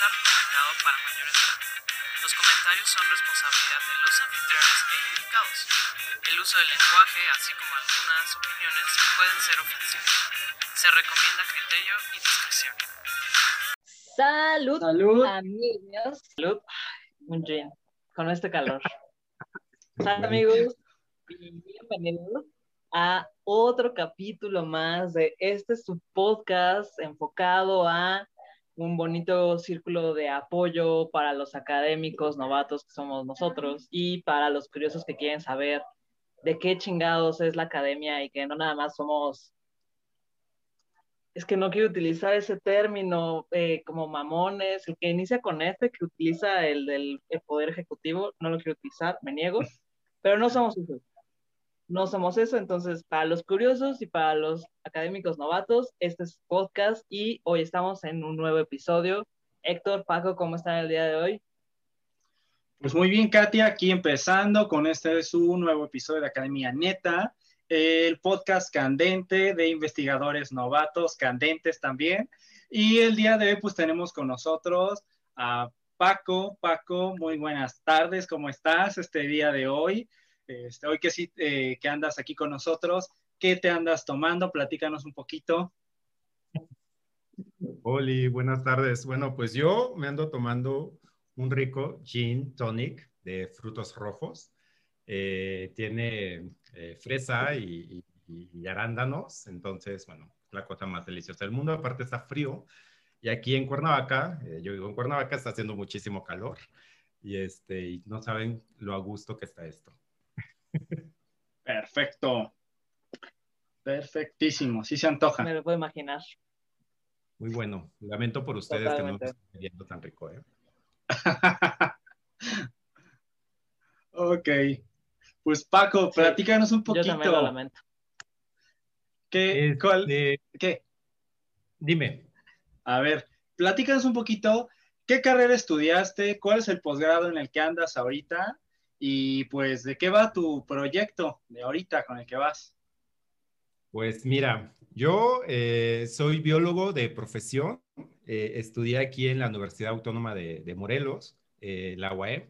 está recomendado para mayores de edad. Los comentarios son responsabilidad de los anfitriones e indicados. El uso del lenguaje, así como algunas opiniones, pueden ser ofensivos. Se recomienda criterio y discreción. Salud, Salud. amigos. Salud. Un gin. Con este calor. Salud, amigos. Y bienvenidos a otro capítulo más de este su podcast enfocado a un bonito círculo de apoyo para los académicos novatos que somos nosotros y para los curiosos que quieren saber de qué chingados es la academia y que no nada más somos es que no quiero utilizar ese término eh, como mamones, el que inicia con este, que utiliza el del el poder ejecutivo, no lo quiero utilizar, me niego, pero no somos eso. No somos eso, entonces para los curiosos y para los académicos novatos, este es podcast y hoy estamos en un nuevo episodio. Héctor, Paco, ¿cómo están el día de hoy? Pues muy bien, Katia, aquí empezando con este es un nuevo episodio de Academia Neta el podcast candente de investigadores novatos, candentes también. Y el día de hoy pues tenemos con nosotros a Paco. Paco, muy buenas tardes, ¿cómo estás este día de hoy? Este, hoy que sí, eh, que andas aquí con nosotros, ¿qué te andas tomando? Platícanos un poquito. Oli, buenas tardes. Bueno, pues yo me ando tomando un rico gin tonic de frutos rojos. Eh, tiene eh, fresa y, y, y, arándanos, entonces, bueno, la cosa más deliciosa del mundo. Aparte está frío y aquí en Cuernavaca, yo digo en Cuernavaca está haciendo muchísimo calor y, este, y no saben lo a gusto que está esto. Perfecto. Perfectísimo, sí se antoja. Me lo puedo imaginar. Muy bueno. Lamento por ustedes Totalmente. que no estén viendo tan rico, ¿eh? ok. Pues Paco, sí, platícanos un poquito. Yo también lo lamento. ¿Qué, cuál, eh, ¿Qué? Dime. A ver, platícanos un poquito. ¿Qué carrera estudiaste? ¿Cuál es el posgrado en el que andas ahorita? Y pues, ¿de qué va tu proyecto de ahorita con el que vas? Pues mira, yo eh, soy biólogo de profesión. Eh, estudié aquí en la Universidad Autónoma de, de Morelos, eh, la UAE,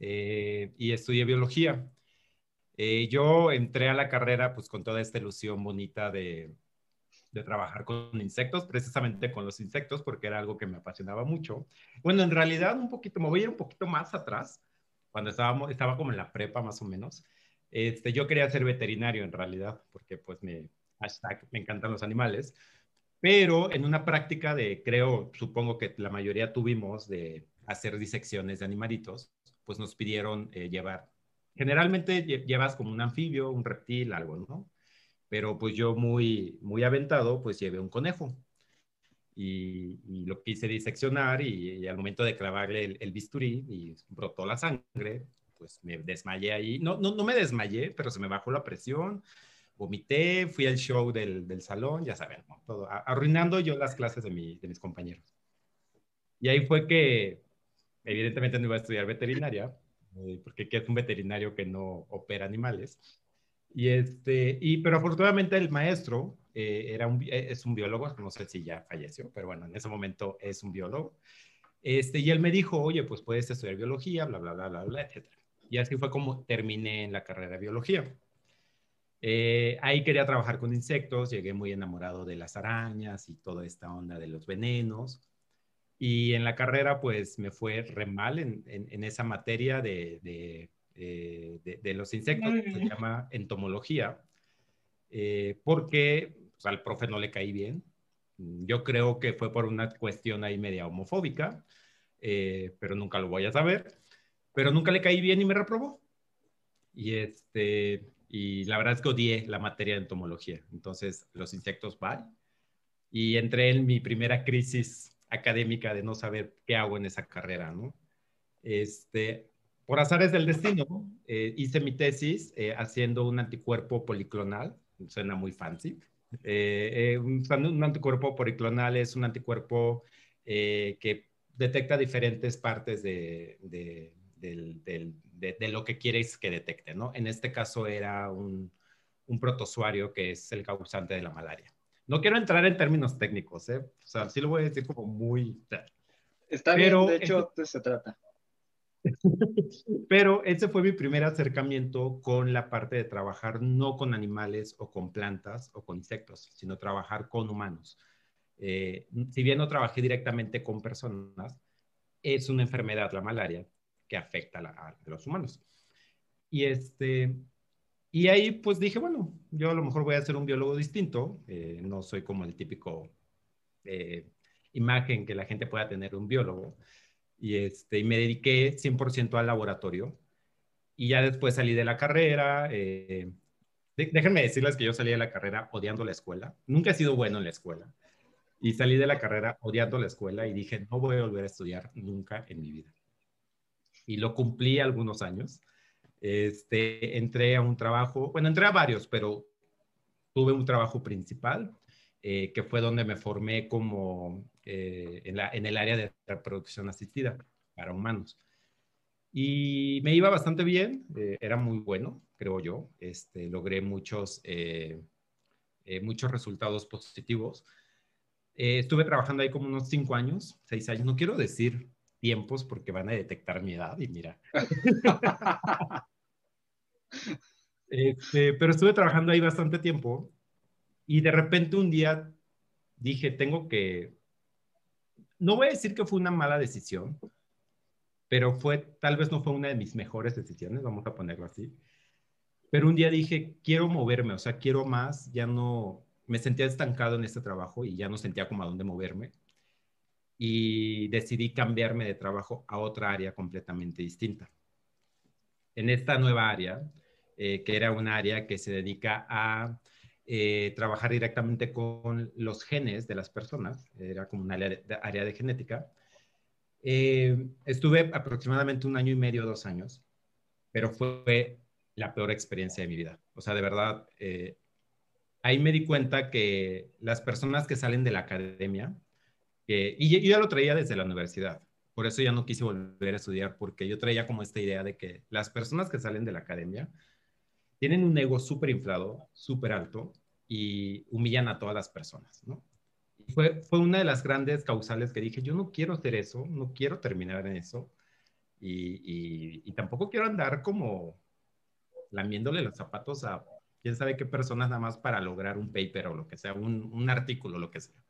y estudié biología. Eh, yo entré a la carrera pues con toda esta ilusión bonita de, de, trabajar con insectos, precisamente con los insectos, porque era algo que me apasionaba mucho. Bueno, en realidad un poquito, me voy a ir un poquito más atrás, cuando estaba como en la prepa más o menos. Este, yo quería ser veterinario en realidad, porque pues me encantan los animales, pero en una práctica de, creo, supongo que la mayoría tuvimos de hacer disecciones de animalitos, pues nos pidieron eh, llevar generalmente llevas como un anfibio, un reptil, algo, ¿no? Pero pues yo muy, muy aventado, pues llevé un conejo. Y, y lo quise diseccionar y, y, al momento de clavarle el, el, bisturí y brotó la sangre, pues me desmayé ahí. No, no, no me desmayé, pero se me bajó la presión, vomité, fui al show del, del salón, ya saben, ¿no? todo, arruinando yo las clases de, mi, de mis compañeros. Y ahí fue que, evidentemente no iba a estudiar veterinaria, eh, porque es un veterinario que no opera animales. Y este, y, pero afortunadamente el maestro eh, era un, es un biólogo, no sé si ya falleció, pero bueno, en ese momento es un biólogo. Este, y él me dijo, oye, pues puedes estudiar biología, bla, bla, bla, bla, bla, etc. Y así fue como terminé en la carrera de biología. Eh, ahí quería trabajar con insectos, llegué muy enamorado de las arañas y toda esta onda de los venenos. Y en la carrera, pues me fue re mal en, en, en esa materia de, de, eh, de, de, los insectos, que se llama entomología, eh, porque pues, al profe no le caí bien. Yo creo que fue por una cuestión ahí media homofóbica, eh, pero nunca lo voy a saber. Pero nunca le caí bien y me reprobó. Y, este, y la verdad es que odié la materia de entomología. Entonces, los insectos van. Y entré en mi primera crisis académica de no saber qué hago en esa carrera, ¿no? Este, por azares del destino, eh, hice mi tesis eh, haciendo un anticuerpo policlonal, suena muy fancy. Eh, un, un, anticuerpo policlonal es un anticuerpo que detecta diferentes partes de, de, de, de, lo que quieres que detecte, ¿no? En este caso era un, un protozoario que es el causante de la malaria. No quiero entrar en términos técnicos, ¿eh? O sea, sí lo voy a decir como muy... Está Pero bien, de hecho, se trata. Pero ese fue mi primer acercamiento con la parte de trabajar no con animales o con plantas o con insectos, sino trabajar con humanos. Eh, si bien no trabajé directamente con personas, es una enfermedad, la malaria, que afecta a, la, los humanos. Y, este, y ahí pues dije, bueno, yo a lo mejor voy a ser un biólogo distinto, eh, no soy como el típico eh, imagen que la gente pueda tener un biólogo y, este, y me dediqué 100% al laboratorio. Y ya después salí de la carrera. Eh, déjenme decirles que yo salí de la carrera odiando la escuela. Nunca he sido bueno en la escuela. Y salí de la carrera odiando la escuela y dije, no voy a volver a estudiar nunca en mi vida. Y lo cumplí algunos años. Este, entré a un trabajo, bueno, entré a varios, pero tuve un trabajo principal, eh, que fue donde me formé como eh, en, la, en, el área de reproducción asistida para humanos. Y me iba bastante bien, eh, era muy bueno, creo yo. Este, logré muchos, muchos resultados positivos. estuve trabajando ahí como unos cinco años, seis años. No quiero decir tiempos porque van a detectar mi edad y mira. este, pero estuve trabajando ahí bastante tiempo y de repente un día dije, tengo que no voy a decir que fue una mala decisión, pero fue, tal vez no fue una de mis mejores decisiones, vamos a ponerlo así. Pero un día dije, quiero moverme, o sea, quiero más, ya no, me sentía estancado en este trabajo y ya no sentía como a dónde moverme. Y decidí cambiarme de trabajo a otra área completamente distinta. En esta nueva área, eh, que era un área que se dedica a eh, trabajar directamente con los genes de las personas, era como un área de, área de genética. Eh, estuve aproximadamente un año y medio, dos años, pero fue la peor experiencia de mi vida. O sea, de verdad, eh, ahí me di cuenta que las personas que salen de la academia, y yo ya lo traía desde la universidad, por eso ya no quise volver a estudiar, porque yo traía como esta idea de que las personas que salen de la academia tienen un ego súper inflado, súper alto y humillan a todas las personas, ¿no? Y fue, fue una de las grandes causales que dije, yo no quiero hacer eso, no quiero terminar en eso y, y, tampoco quiero andar como lamiéndole los zapatos a quién sabe qué personas nada más para lograr un paper o lo que sea, un, un artículo, lo que sea.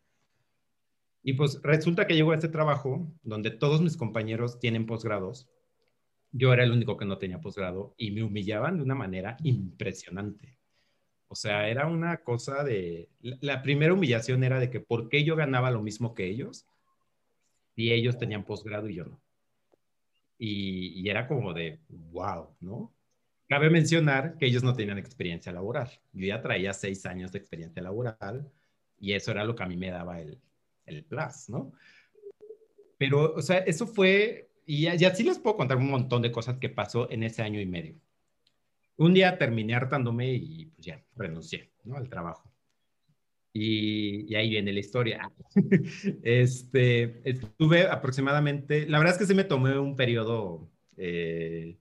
Y pues resulta que llego a este trabajo donde todos mis compañeros tienen posgrados yo era el único que no tenía posgrado y me humillaban de una manera impresionante. O sea, era una cosa de... La primera humillación era de que por qué yo ganaba lo mismo que ellos y ellos tenían posgrado y yo no. Y, era como de, wow, ¿no? Cabe mencionar que ellos no tenían experiencia laboral. Yo ya traía seis años de experiencia laboral y eso era lo que a mí me daba el, el plus, ¿no? Pero, o sea, eso fue y ya, sí les puedo contar un montón de cosas que pasó en ese año y medio. Un día terminé hartándome y pues ya renuncié ¿no? al trabajo. Y, ahí viene la historia. este, estuve aproximadamente, la verdad es que sí me tomé un periodo eh,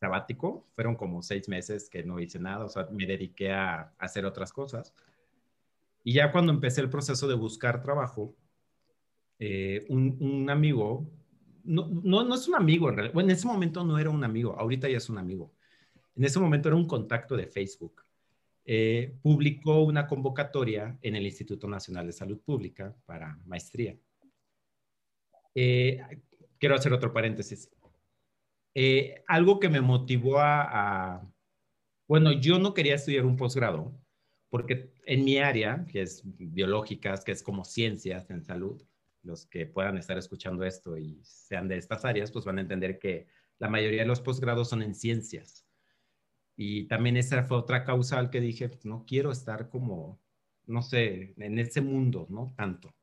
sabático, fueron como seis meses que no hice nada, o sea, me dediqué a, hacer otras cosas. Y ya cuando empecé el proceso de buscar trabajo, eh, un, un, amigo no, no, es un amigo en realidad. Bueno, en ese momento no era un amigo, ahorita ya es un amigo. En ese momento era un contacto de Facebook. Eh, publicó una convocatoria en el Instituto Nacional de Salud Pública para maestría. Eh, quiero hacer otro paréntesis. Eh, algo que me motivó a, a, bueno, yo no quería estudiar un posgrado, porque en mi área, que es biológicas, que es como ciencias en salud, los que puedan estar escuchando esto y sean de estas áreas, pues van a entender que la mayoría de los posgrados son en ciencias. Y también esa fue otra causal que dije, pues, no quiero estar como, no sé, en ese mundo, ¿no? Tanto.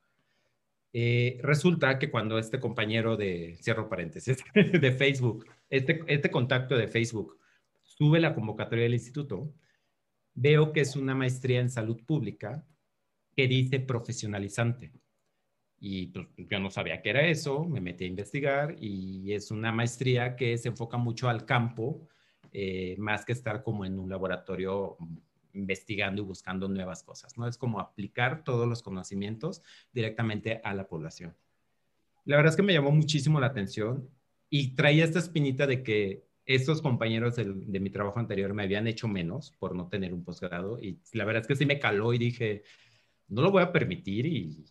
Eh, resulta que cuando este compañero de, cierro paréntesis, de Facebook, este, este contacto de Facebook sube la convocatoria del instituto, veo que es una maestría en salud pública que dice profesionalizante. Y pues, yo no sabía qué era eso, me metí a investigar y es una maestría que se enfoca mucho al campo, eh, más que estar como en un laboratorio investigando y buscando nuevas cosas, ¿no? Es como aplicar todos los conocimientos directamente a la población. la verdad es que me llamó muchísimo la atención y traía esta espinita de que estos compañeros del- de mi trabajo anterior me habían hecho menos por no tener un posgrado y la verdad es que sí me caló y dije, no lo voy a permitir y,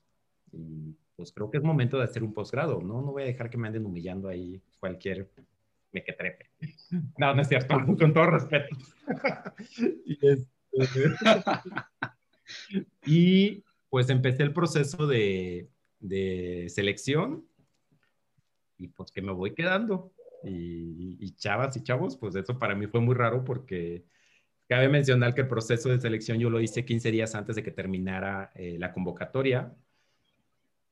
y, pues creo que es momento de hacer un posgrado, ¿no? No voy a dejar que me anden humillando ahí cualquier mequetrefe. No, no es cierto, con todo respeto. y, este, y, pues empecé el proceso de, de selección y pues que me voy quedando. Y, y chavas y chavos, pues eso para mí fue muy raro porque cabe mencionar que el proceso de selección yo lo hice 15 días antes de que terminara eh, la convocatoria.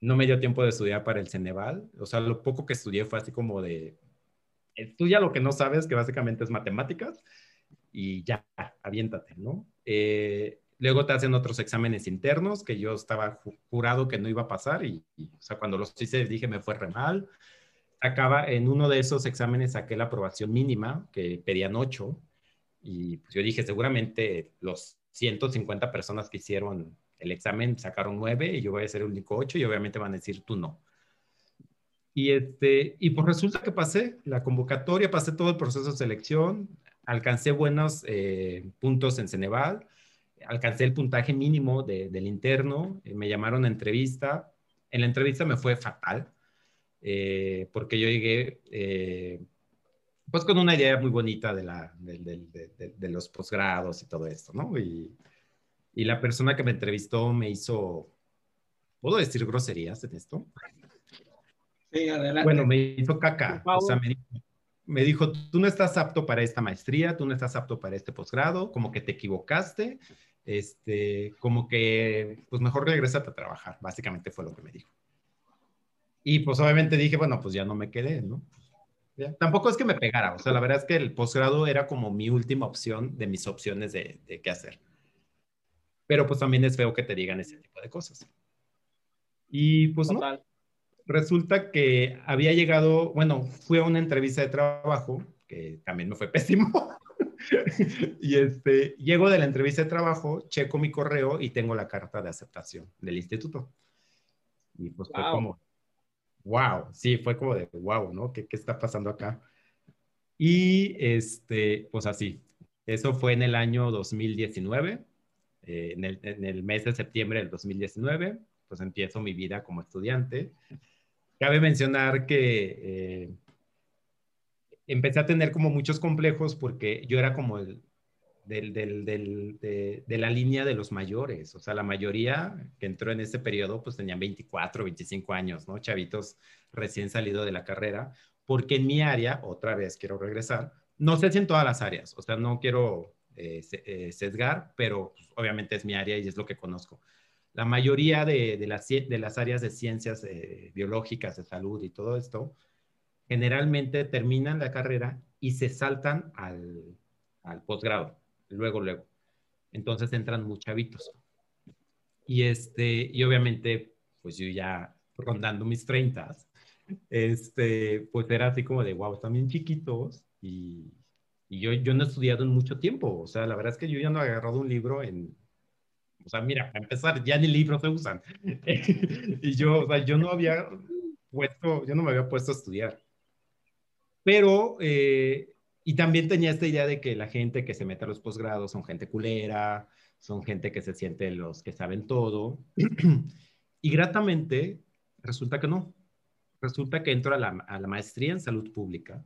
No me dio tiempo de estudiar para el Ceneval. O sea, lo poco que estudié fue así como de, estudia lo que no sabes, que básicamente es matemáticas, y ya, aviéntate, ¿no? Eh, luego te hacen otros exámenes internos que yo estaba ju- jurado que no iba a pasar y, y, o sea, cuando los hice dije me fue re mal. Acaba, en uno de esos exámenes saqué la aprobación mínima, que pedían 8, y pues yo dije, seguramente los 150 personas que hicieron el examen sacaron 9 y yo voy a ser el único 8 y obviamente van a decir tú no. Y, este, y pues resulta que pasé la convocatoria, pasé todo el proceso de selección, alcancé buenos eh, puntos en Ceneval, alcancé el puntaje mínimo de, del interno, eh, me llamaron a entrevista. En la entrevista me fue fatal, eh, porque yo llegué eh, pues con una idea muy bonita de, la, de, de, de los posgrados y todo esto, ¿no? Y, y, la persona que me entrevistó me hizo, ¿puedo decir groserías en esto? Sí, adelante. Bueno, me hizo caca, o sea, me dijo, me dijo, tú no estás apto para esta maestría, tú no estás apto para este posgrado, como que te equivocaste, este, como que, pues mejor regresate a trabajar, básicamente fue lo que me dijo. Y pues obviamente dije, bueno, pues ya no me quedé, ¿no? Ya. Tampoco es que me pegara, o sea, la verdad es que el posgrado era como mi última opción de mis opciones de, de qué hacer. Pero pues también es feo que te digan ese tipo de cosas. Y pues no, resulta que había llegado, bueno, fui a una entrevista de trabajo, que también me fue pésimo. y este, llego de la entrevista de trabajo, checo mi correo y tengo la carta de aceptación del instituto. Y pues wow. fue como, wow, sí, fue como de wow, ¿no? ¿Qué, qué está pasando acá? Y este, pues así, eso fue en el año 2019, eh, en, el, en el mes de septiembre del 2019, pues empiezo mi vida como estudiante. Cabe mencionar que eh, empecé a tener como muchos complejos porque yo era como el, del, del, del, de, de, la línea de los mayores, o sea, la mayoría que entró en ese periodo pues tenían 24, 25 años, ¿no? Chavitos recién salido de la carrera, porque en mi área, otra vez quiero regresar, no sé si en todas las áreas, o sea, no quiero eh, sesgar, pero pues, obviamente es mi área y es lo que conozco. La mayoría de, las, áreas de ciencias eh, biológicas, de salud y todo esto, generalmente terminan la carrera y se saltan al, al posgrado, luego, luego. Entonces entran muchos chavitos. Y, este, y obviamente, pues yo ya rondando mis 30, este, pues era así como de, wow, están bien chiquitos y, y yo, yo no he estudiado en mucho tiempo. O sea, la verdad es que yo ya no he agarrado un libro en, o sea, mira, para empezar, ya ni libros se usan. y yo, o sea, yo no había puesto, yo no me había puesto a estudiar. Pero, eh, y también tenía esta idea de que la gente que se mete a los posgrados son gente culera, son gente que se siente los que saben todo. y gratamente, resulta que no. Resulta que entro a la, a la maestría en salud pública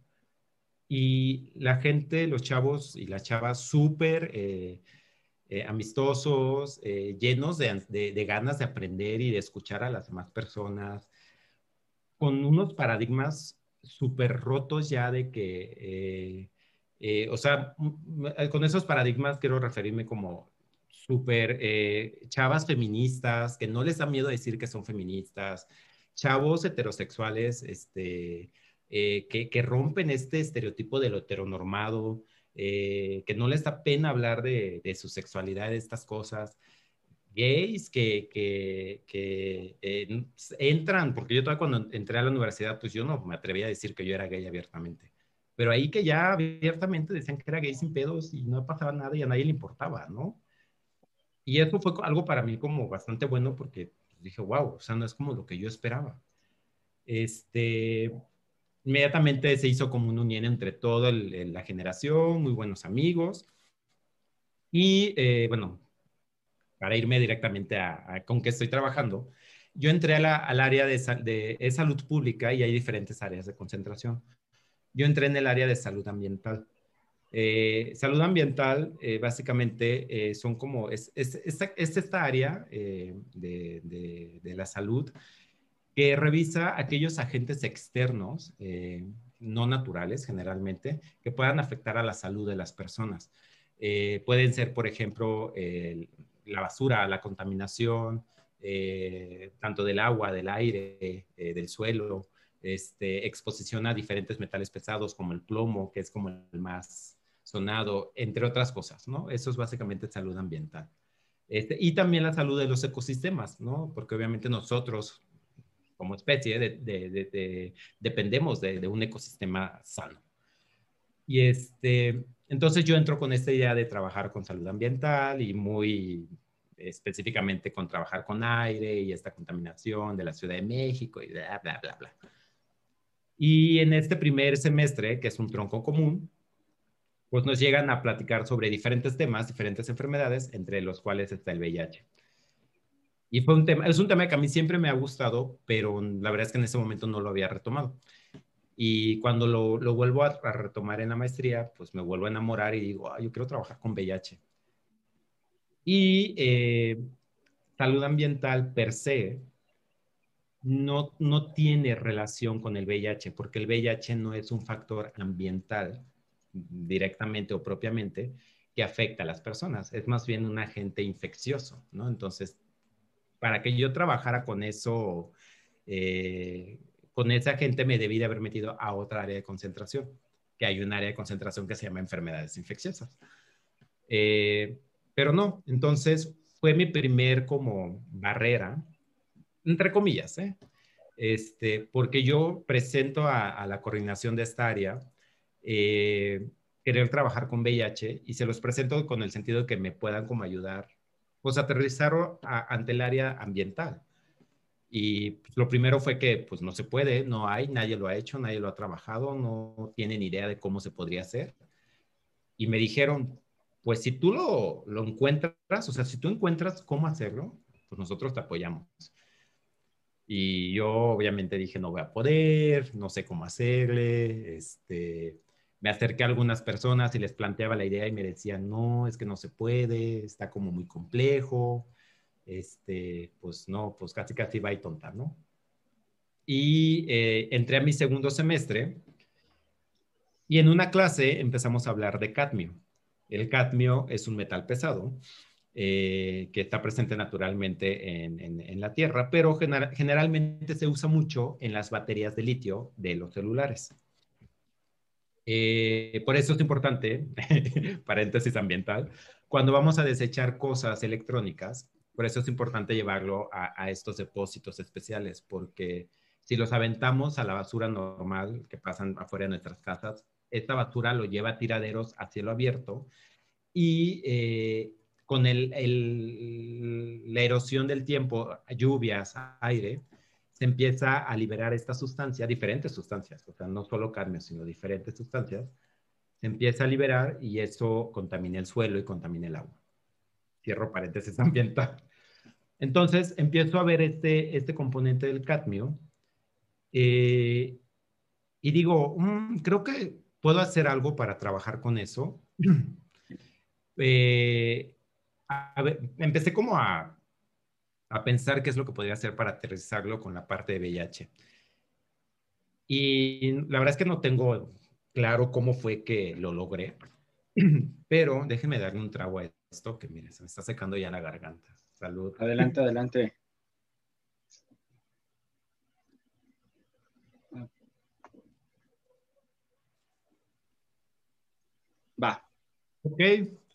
y la gente, los chavos y las chavas súper... Eh, eh, amistosos, eh, llenos de, de, de, ganas de aprender y de escuchar a las demás personas, con unos paradigmas súper rotos ya de que, eh, o sea, con esos paradigmas quiero referirme como súper chavas feministas, que no les da miedo decir que son feministas, chavos heterosexuales, este, que, que rompen este estereotipo de lo heteronormado, eh, que no les da pena hablar de, de, su sexualidad, de estas cosas. Gays que, que, que eh, entran, porque yo todavía cuando entré a la universidad, pues yo no me atrevía a decir que yo era gay abiertamente. Pero ahí que ya abiertamente decían que era gay sin pedos y no pasaba nada y a nadie le importaba, ¿no? Y eso fue algo para mí como bastante bueno porque dije, wow, o sea, no es como lo que yo esperaba. Este, inmediatamente se hizo como una unión entre toda la generación, muy buenos amigos. Y eh, bueno, para irme directamente a, con qué estoy trabajando, yo entré al área de, de salud pública y hay diferentes áreas de concentración. Yo entré en el área de salud ambiental. Eh, salud ambiental, eh, básicamente, son como, es, esta, área de, de, la salud que revisa aquellos agentes externos, eh, no naturales generalmente, que puedan afectar a la salud de las personas. Eh, pueden ser, por ejemplo, la basura, la contaminación, eh, tanto del agua, del aire, del suelo, este, exposición a diferentes metales pesados como el plomo, que es como el más sonado, entre otras cosas, ¿no? Eso es básicamente salud ambiental. Este, y también la salud de los ecosistemas, ¿no? Porque obviamente nosotros como especie dependemos de, un ecosistema sano. Y este, entonces yo entro con esta idea de trabajar con salud ambiental y muy específicamente con trabajar con aire y esta contaminación de la Ciudad de México y bla, bla, bla, bla. Y en este primer semestre, que es un tronco común, pues nos llegan a platicar sobre diferentes temas, diferentes enfermedades, entre los cuales está el VIH. Y fue un tema, es un tema que a mí siempre me ha gustado, pero la verdad es que en ese momento no lo había retomado. Y cuando lo, lo vuelvo a, retomar en la maestría, pues me vuelvo a enamorar y digo, yo quiero trabajar con VIH. Y eh, salud ambiental per se no, no tiene relación con el VIH, porque el VIH no es un factor ambiental directamente o propiamente que afecta a las personas, es más bien un agente infeccioso, ¿no? Entonces, para que yo trabajara con eso, eh, con esa gente me debí de haber metido a otra área de concentración, que hay un área de concentración que se llama enfermedades infecciosas. Eh, pero no, entonces fue mi primer como barrera, entre comillas, ¿eh? este, porque yo presento a, la coordinación de esta área querer trabajar con VIH y se los presento con el sentido de que me puedan como ayudar pues aterrizar ante el área ambiental. Y pues, lo primero fue que pues no se puede, no hay, nadie lo ha hecho, nadie lo ha trabajado, no tienen idea de cómo se podría hacer. Y me dijeron, pues si tú lo, lo encuentras, o sea, si tú encuentras cómo hacerlo, pues nosotros te apoyamos. Y yo obviamente dije, no voy a poder, no sé cómo hacerle, este, me acerqué a algunas personas y les planteaba la idea y me decían, no, es que no se puede, está como muy complejo, este, pues no, pues casi casi va y tonta, ¿no? Y eh, entré a mi segundo semestre y en una clase empezamos a hablar de cadmio. El cadmio es un metal pesado eh, que está presente naturalmente en, la Tierra, pero generalmente se usa mucho en las baterías de litio de los celulares. Eh, por eso es importante, paréntesis ambiental, cuando vamos a desechar cosas electrónicas, por eso es importante llevarlo a, estos depósitos especiales, porque si los aventamos a la basura normal que pasan afuera de nuestras casas, esta basura lo lleva a tiraderos a cielo abierto y eh, con la erosión del tiempo, lluvias, aire, se empieza a liberar esta sustancia, diferentes sustancias, o sea, no solo cadmio, sino diferentes sustancias, se empieza a liberar y eso contamina el suelo y contamina el agua. Cierro paréntesis ambiental. Entonces, empiezo a ver este, este componente del cadmio eh, y digo, mm, creo que puedo hacer algo para trabajar con eso. Eh, a ver, empecé como a a pensar qué es lo que podría hacer para aterrizarlo con la parte de VIH. Y la verdad es que no tengo claro cómo fue que lo logré, pero déjenme darle un trago a esto que, mire, se me está secando ya la garganta. Salud. Adelante, adelante. Va. Ok,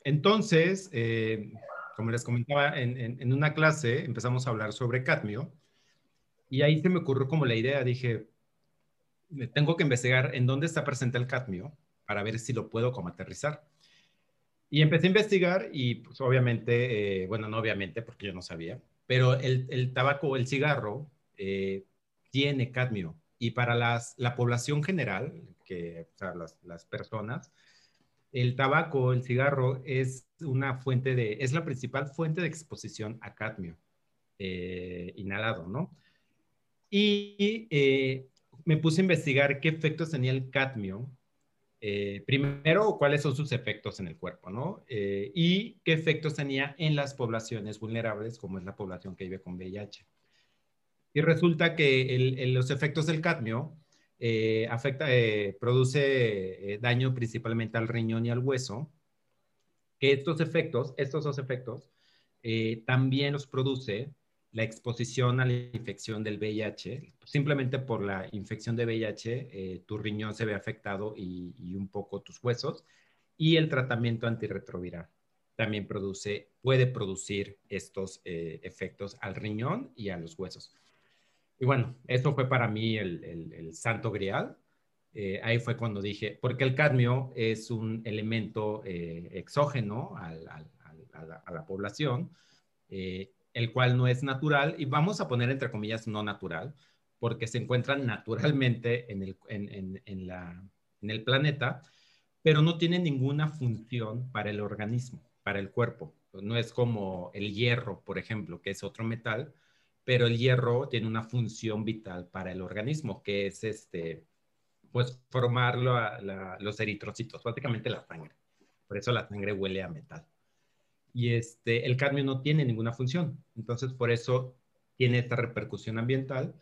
entonces, eh, como les comentaba, en, una clase empezamos a hablar sobre cadmio y ahí se me ocurrió como la idea, dije, tengo que investigar en dónde está presente el cadmio para ver si lo puedo como aterrizar. Y empecé a investigar y pues obviamente, eh, bueno, no obviamente porque yo no sabía, pero el, el tabaco, el cigarro, eh, tiene cadmio y para las, la población general, que, o las, las personas, el tabaco, el cigarro es una fuente de, es la principal fuente de exposición a cadmio eh, inhalado, ¿no? Y eh, me puse a investigar qué efectos tenía el cadmio. Eh, primero, cuáles son sus efectos en el cuerpo, ¿no? y qué efectos tenía en las poblaciones vulnerables, como es la población que vive con VIH. Y resulta que los efectos del cadmio eh, afecta, eh, produce eh, daño principalmente al riñón y al hueso, que estos efectos, estos dos efectos, también los produce la exposición a la infección del VIH. Simplemente por la infección de VIH, tu riñón se ve afectado y, y, un poco tus huesos. Y el tratamiento antirretroviral también produce, puede producir estos efectos al riñón y a los huesos. Y bueno, esto fue para mí el, santo grial. Eh, ahí fue cuando dije, porque el cadmio es un elemento eh, exógeno a, la, población, eh, el cual no es natural, y vamos a poner entre comillas no natural, porque se encuentran naturalmente en el, planeta, pero no tiene ninguna función para el organismo, para el cuerpo. No es como el hierro, por ejemplo, que es otro metal, pero el hierro tiene una función vital para el organismo, que es este, pues formar los eritrocitos, básicamente la sangre. Por eso la sangre huele a metal. Y este, el cadmio no tiene ninguna función, entonces por eso tiene esta repercusión ambiental.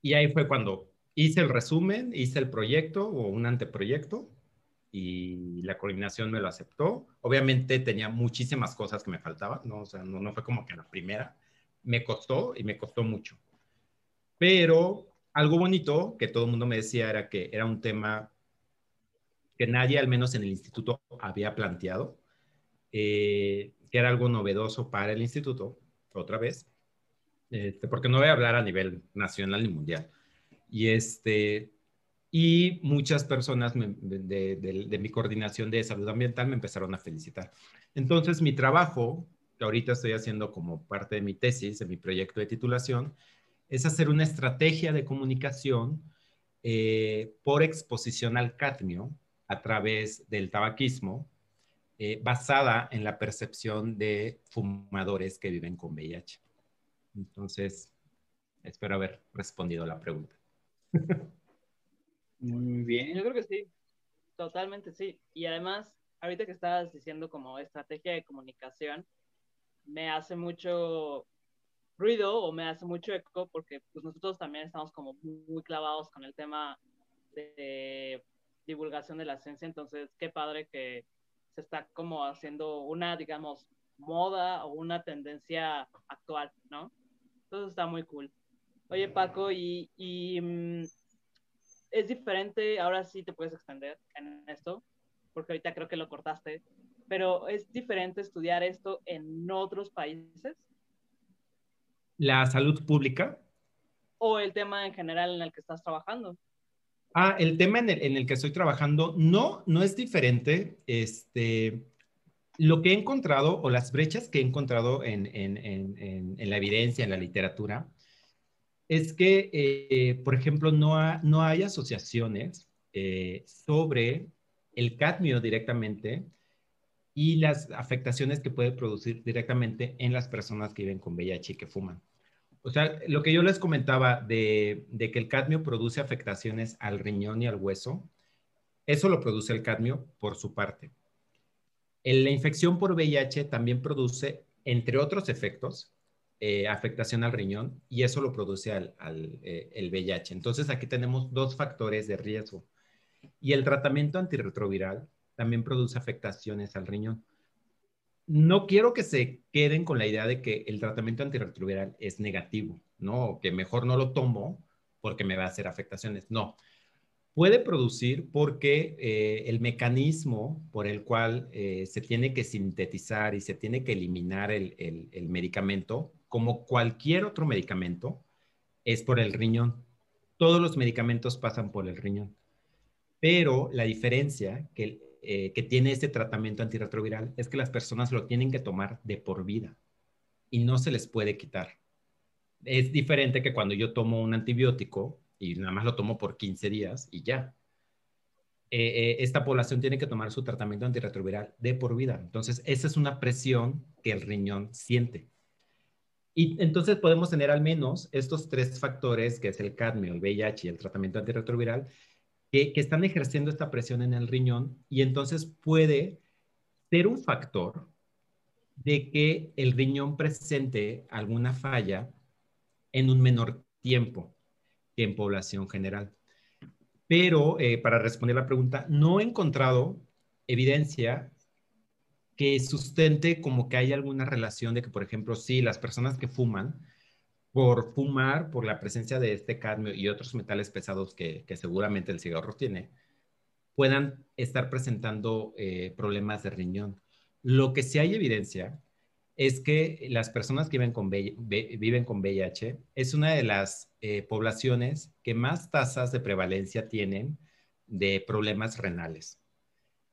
Y ahí fue cuando hice el resumen, hice el proyecto o un anteproyecto y la coordinación me lo aceptó. Obviamente tenía muchísimas cosas que me faltaban, ¿no? O sea, no fue como que la primera me costó y me costó mucho. Pero algo bonito que todo el mundo me decía era que era un tema que nadie, al menos en el instituto, había planteado, eh, que era algo novedoso para el instituto, otra vez, este, porque no voy a hablar a nivel nacional ni mundial. Y, este, y muchas personas de, mi coordinación de salud ambiental me empezaron a felicitar. Entonces, mi trabajo ahorita estoy haciendo como parte de mi tesis, de mi proyecto de titulación, es hacer una estrategia de comunicación eh, por exposición al cadmio a través del tabaquismo, eh, basada en la percepción de fumadores que viven con VIH. Entonces, espero haber respondido la pregunta. Muy bien. Yo creo que sí, totalmente sí. Y además, ahorita que estabas diciendo como estrategia de comunicación, me hace mucho ruido o me hace mucho eco porque pues nosotros también estamos como muy clavados con el tema de divulgación de la ciencia, entonces qué padre que se está como haciendo una, digamos, moda o una tendencia actual, ¿no? Entonces está muy cool. Oye Paco, y, y mm, es diferente, ahora sí te puedes extender en esto, porque ahorita creo que lo cortaste, pero es diferente estudiar esto en otros países. ¿La salud pública? ¿O el tema en general en el que estás trabajando? Ah, el tema en el, que estoy trabajando, no, no es diferente. Este, lo que he encontrado o las brechas que he encontrado en, la evidencia, en la literatura, es que, eh, por ejemplo, no, no hay asociaciones eh, sobre el cadmio directamente y las afectaciones que puede producir directamente en las personas que viven con VIH y que fuman. O sea, lo que yo les comentaba de, que el cadmio produce afectaciones al riñón y al hueso, eso lo produce el cadmio por su parte. la infección por VIH también produce, entre otros efectos, eh, afectación al riñón y eso lo produce al, eh, el VIH. Entonces aquí tenemos dos factores de riesgo. Y el tratamiento antirretroviral también produce afectaciones al riñón. No quiero que se queden con la idea de que el tratamiento antirretroviral es negativo, ¿no? que mejor no lo tomo porque me va a hacer afectaciones. No. Puede producir porque eh, el mecanismo por el cual eh, se tiene que sintetizar y se tiene que eliminar el, el medicamento, como cualquier otro medicamento, es por el riñón. Todos los medicamentos pasan por el riñón. Pero la diferencia que eh, que tiene este tratamiento antirretroviral es que las personas lo tienen que tomar de por vida y no se les puede quitar. Es diferente que cuando yo tomo un antibiótico y nada más lo tomo por 15 días y ya. Eh, eh, esta población tiene que tomar su tratamiento antirretroviral de por vida. Entonces, esa es una presión que el riñón siente. Y entonces podemos tener al menos estos tres factores, que es el cadmio, el VIH y el tratamiento antirretroviral, que, que están ejerciendo esta presión en el riñón y entonces puede ser un factor de que el riñón presente alguna falla en un menor tiempo que en población general. Pero eh, para responder la pregunta, no he encontrado evidencia que sustente como que hay alguna relación de que, por ejemplo, sí, las personas que fuman, por fumar, por la presencia de este cadmio y otros metales pesados que, seguramente el cigarro tiene, puedan estar presentando eh, problemas de riñón. Lo que sí hay evidencia es que las personas que viven con, viven con VIH es una de las eh, poblaciones que más tasas de prevalencia tienen de problemas renales.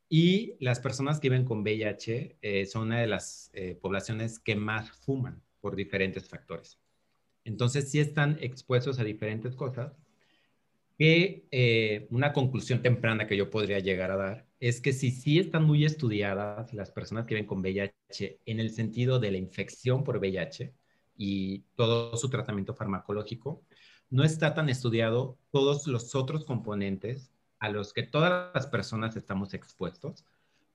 Y las personas que viven con VIH eh, son una de las eh, poblaciones que más fuman por diferentes factores. Entonces, sí están expuestos a diferentes cosas que una conclusión temprana que yo podría llegar a dar es que si sí están muy estudiadas las personas que viven con VIH en el sentido de la infección por VIH y todo su tratamiento farmacológico, no está tan estudiado todos los otros componentes a los que todas las personas estamos expuestos,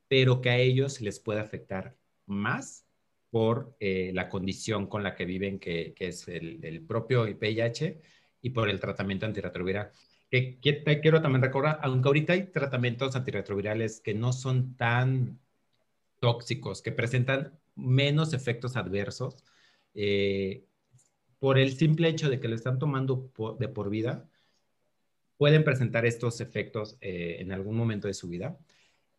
pero que a ellos les puede afectar más por eh, la condición con la que viven, que, es el, el propio VIH, y por el tratamiento antirretroviral que, quiero también recordar, aunque ahorita hay tratamientos antirretrovirales que no son tan tóxicos, que presentan menos efectos adversos, eh, por el simple hecho de que lo están tomando de por vida, pueden presentar estos efectos eh, en algún momento de su vida.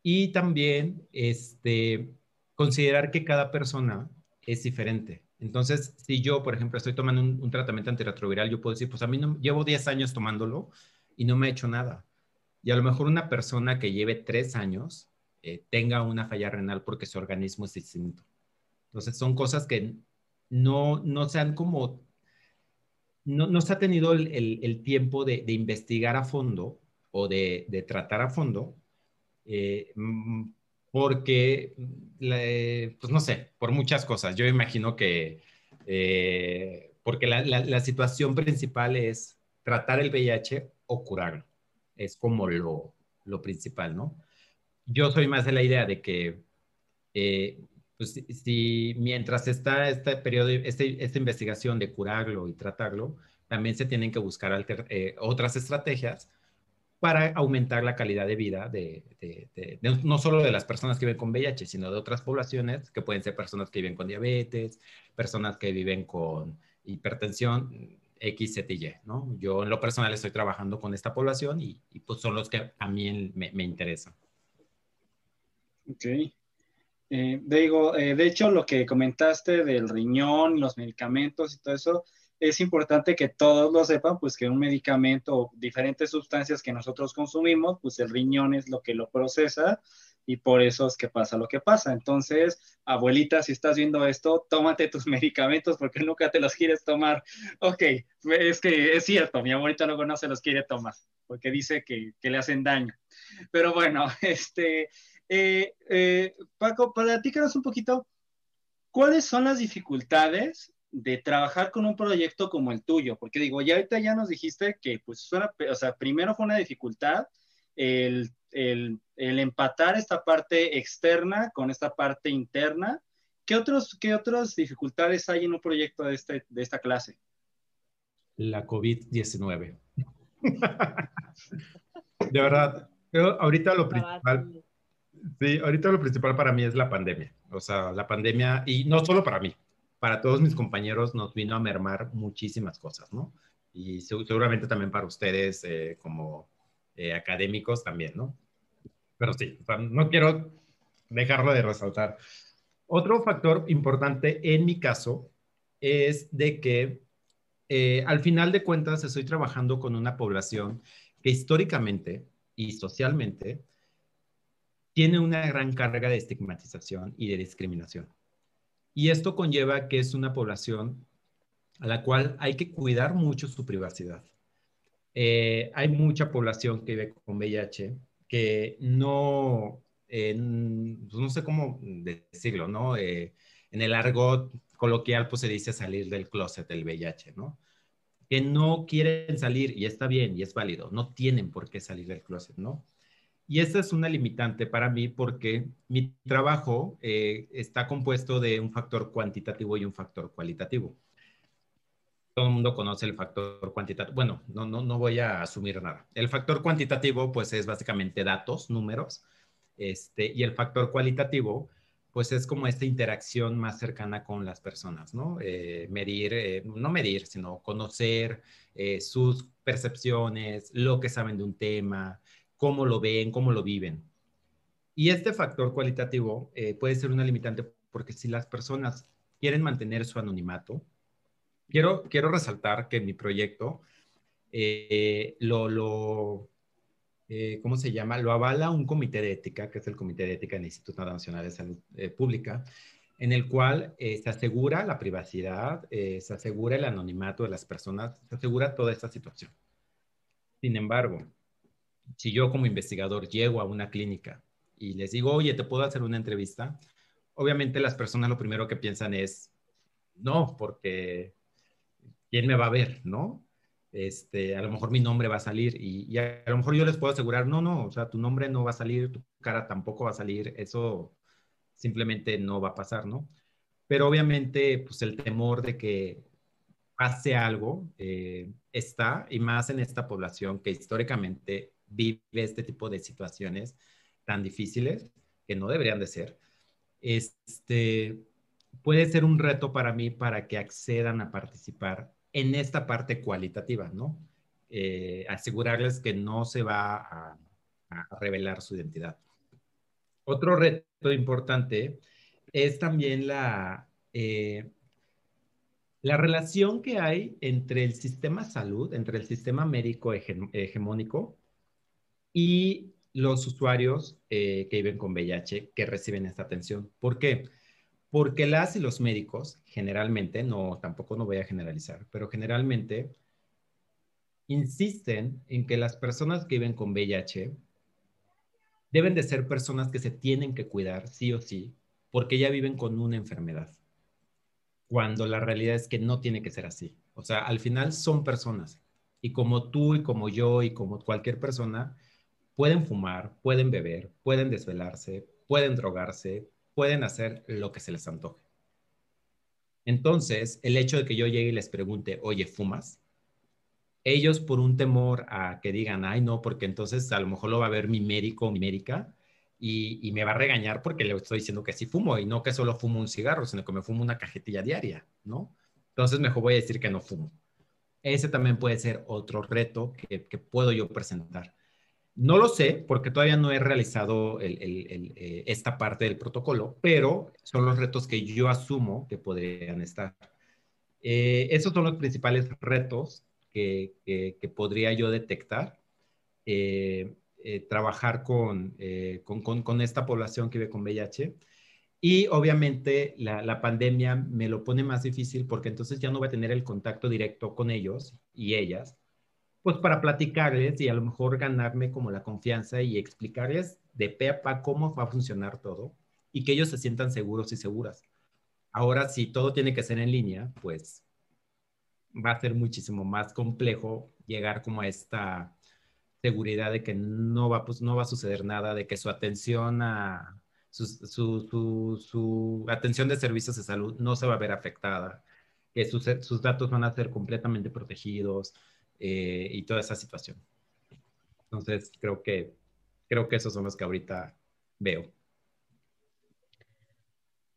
Y también este, considerar que cada persona es diferente. Entonces, si yo, por ejemplo, estoy tomando un, un, tratamiento antirretroviral, yo puedo decir, pues a mí no, llevo 10 años tomándolo y no me ha hecho nada. Y a lo mejor una persona que lleve tres años eh, tenga una falla renal porque su organismo es distinto. Entonces son cosas que no, no se han como, no, no se ha tenido el, el, tiempo de, de, investigar a fondo o de, de tratar a fondo, eh, porque, pues no sé, por muchas cosas. Yo imagino que, eh, porque la situación principal es tratar el VIH o curarlo. Es como lo, lo principal, ¿no? Yo soy más de la idea de que eh, pues, si, mientras está este periodo, este, esta investigación de curarlo y tratarlo, también se tienen que buscar eh, otras estrategias para aumentar la calidad de vida de, de, no solo de las personas que viven con VIH, sino de otras poblaciones, que pueden ser personas que viven con diabetes, personas que viven con hipertensión, X, Z y Y, ¿no? Yo en lo personal estoy trabajando con esta población y, pues son los que a mí me, me interesan. Ok. Eh, digo, eh, de hecho, lo que comentaste del riñón, los medicamentos y todo eso, es importante que todos lo sepan, pues que un medicamento o diferentes sustancias que nosotros consumimos, pues el riñón es lo que lo procesa y por eso es que pasa lo que pasa. Entonces, abuelita, si estás viendo esto, tómate tus medicamentos porque nunca te los quieres tomar. Ok, es que es cierto, mi abuelita luego no se los quiere tomar porque dice que, que le hacen daño. Pero bueno, este, eh, eh, Paco, platícanos un poquito, ¿cuáles son las dificultades de trabajar con un proyecto como el tuyo? Porque digo, ya ahorita ya nos dijiste que, pues, o sea, primero fue una dificultad el el, empatar esta parte externa con esta parte interna. ¿Qué, otros, ¿Qué otras dificultades hay en un proyecto de, este, de esta clase? La COVID-19. de verdad, ahorita lo principal, sí, ahorita lo principal para mí es la pandemia. O sea, la pandemia, y no solo para mí, para todos mis compañeros nos vino a mermar muchísimas cosas, ¿no? Y seguramente también para ustedes eh, como eh, académicos también, ¿no? Pero sí, no quiero dejarlo de resaltar. Otro factor importante en mi caso es de que eh, al final de cuentas estoy trabajando con una población que históricamente y socialmente tiene una gran carga de estigmatización y de discriminación. Y esto conlleva que es una población a la cual hay que cuidar mucho su privacidad. eh, hay mucha población que vive con VIH que no, pues no sé cómo decirlo, ¿no? en el argot coloquial, pues se dice salir del closet del VIH, ¿no? Que no quieren salir y está bien y es válido, no tienen por qué salir del closet, ¿no? Y esta es una limitante para mí porque mi trabajo eh, está compuesto de un factor cuantitativo y un factor cualitativo. Todo el mundo conoce el factor cuantitativo. Bueno, no, no, no voy a asumir nada. El factor cuantitativo, pues, es básicamente datos, números. Este, y el factor cualitativo, pues, es como esta interacción más cercana con las personas, ¿no? Eh, medir, eh, no medir, sino conocer sus percepciones, lo que saben de un tema, cómo lo ven, cómo lo viven. Y este factor cualitativo eh, puede ser una limitante porque si las personas quieren mantener su anonimato, quiero, quiero resaltar que mi proyecto eh, lo, lo eh, ¿cómo se llama? Lo avala un comité de ética, que es el Comité de Ética del Instituto Nacional de Salud Pública, en el cual se asegura la privacidad, se asegura el anonimato de las personas, se asegura toda esta situación. Sin embargo, si yo como investigador llego a una clínica y les digo, oye, ¿te puedo hacer una entrevista? Obviamente las personas lo primero que piensan es, no, porque ¿quién me va a ver? ¿No? Este, a lo mejor mi nombre va a salir y, y, a lo mejor yo les puedo asegurar, no, no, o sea, tu nombre no va a salir, tu cara tampoco va a salir, eso simplemente no va a pasar, ¿no? Pero obviamente, pues el temor de que pase algo eh, está, y más en esta población que históricamente vive este tipo de situaciones tan difíciles, que no deberían de ser, este, puede ser un reto para mí para que accedan a participar en esta parte cualitativa, ¿no? Eh, asegurarles que no se va a, revelar su identidad. Otro reto importante es también la, eh, la relación que hay entre el sistema salud, entre el sistema médico hegemónico y los usuarios eh, que viven con VIH que reciben esta atención. ¿Por qué? Porque las y los médicos generalmente, no, tampoco no voy a generalizar, pero generalmente insisten en que las personas que viven con VIH deben de ser personas que se tienen que cuidar sí o sí, porque ya viven con una enfermedad. Cuando la realidad es que no tiene que ser así. O sea, al final son personas. Y como tú y como yo y como cualquier persona, pueden fumar, pueden beber, pueden desvelarse, pueden drogarse, pueden hacer lo que se les antoje. Entonces, el hecho de que yo llegue y les pregunte, oye, ¿fumas? Ellos por un temor a que digan, ay, no, porque entonces a lo mejor lo va a ver mi médico o mi médica y, me va a regañar porque le estoy diciendo que sí fumo y no que solo fumo un cigarro, sino que me fumo una cajetilla diaria, ¿no? Entonces mejor voy a decir que no fumo. Ese también puede ser otro reto que, que puedo yo presentar. No lo sé porque todavía no he realizado eh, esta parte del protocolo, pero son los retos que yo asumo que podrían estar. Eh, esos son los principales retos que, podría yo detectar. Eh, trabajar con, con, esta población que vive con VIH. Y obviamente la, la, pandemia me lo pone más difícil porque entonces ya no voy a tener el contacto directo con ellos y ellas pues para platicarles y a lo mejor ganarme como la confianza y explicarles de pe a pa cómo va a funcionar todo y que ellos se sientan seguros y seguras. Ahora, si todo tiene que ser en línea, pues va a ser muchísimo más complejo llegar como a esta seguridad de que no va, pues, no va a suceder nada, de que su atención a su, su, su, atención de servicios de salud no se va a ver afectada, que sus, sus datos van a ser completamente protegidos, eh, y toda esa situación. Entonces, creo que, creo que esos son los que ahorita veo.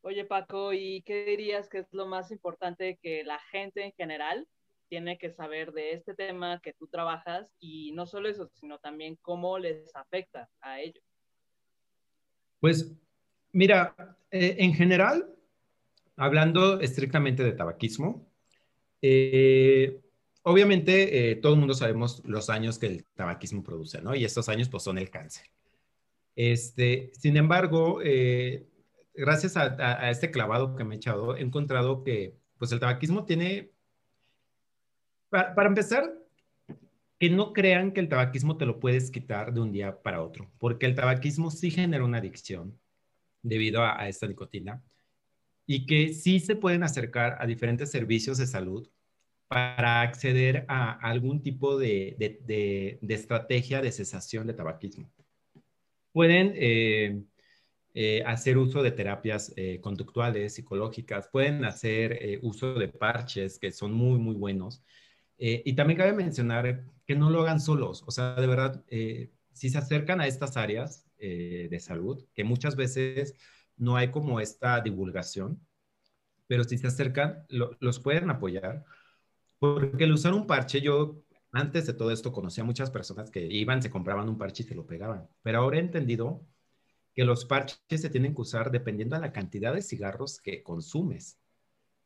Oye, Paco, ¿y qué dirías que es lo más importante que la gente en general tiene que saber de este tema que tú trabajas y no solo eso, sino también cómo les afecta a ellos? Pues, mira, eh, en general, hablando estrictamente de tabaquismo, eh, obviamente eh, todo el mundo sabemos los años que el tabaquismo produce, ¿no? Y estos años pues son el cáncer. Este, sin embargo, eh, gracias a, este clavado que me he echado, he encontrado que pues el tabaquismo tiene, para, empezar, que no crean que el tabaquismo te lo puedes quitar de un día para otro, porque el tabaquismo sí genera una adicción debido a, esta nicotina y que sí se pueden acercar a diferentes servicios de salud para acceder a algún tipo de, estrategia de cesación de tabaquismo. Pueden eh, eh, hacer uso de terapias eh, conductuales, psicológicas, pueden hacer uso de parches que son muy, muy buenos. y también cabe mencionar que no lo hagan solos, o sea, de verdad, si se acercan a estas áreas de salud, que muchas veces no hay como esta divulgación, pero si se acercan, los pueden apoyar porque el usar un parche, yo antes de todo esto conocía muchas personas que iban, se compraban un parche y se lo pegaban. Pero ahora he entendido que los parches se tienen que usar dependiendo de la cantidad de cigarros que consumes.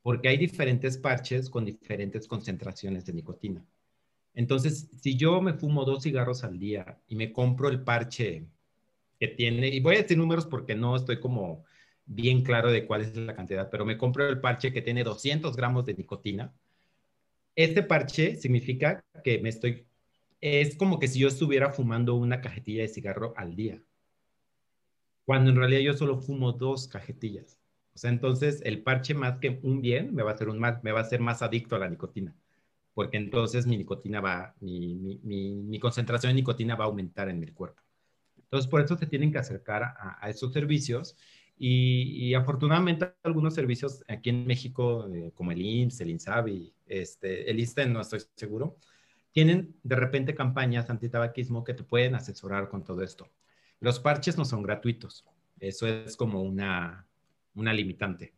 Porque hay diferentes parches con diferentes concentraciones de nicotina. Entonces, si yo me fumo dos cigarros al día y me compro el parche que tiene, y voy a decir números porque no estoy como bien claro de cuál es la cantidad, pero me compro el parche que tiene 200 gramos de nicotina, este parche significa que me estoy, es como que si yo estuviera fumando una cajetilla de cigarro al día, cuando en realidad yo solo fumo dos cajetillas. O sea, entonces el parche más que un bien me va a hacer un mal, me va a hacer más adicto a la nicotina, porque entonces mi nicotina va, mi, mi, concentración de nicotina va a aumentar en mi cuerpo. Entonces, por eso se tienen que acercar a esos servicios y, afortunadamente algunos servicios aquí en México, eh, como el IMSS, el INSABI, este, el ISTE, no estoy seguro, tienen de repente campañas antitabaquismo que te pueden asesorar con todo esto. Los parches no son gratuitos, eso es como una, una limitante,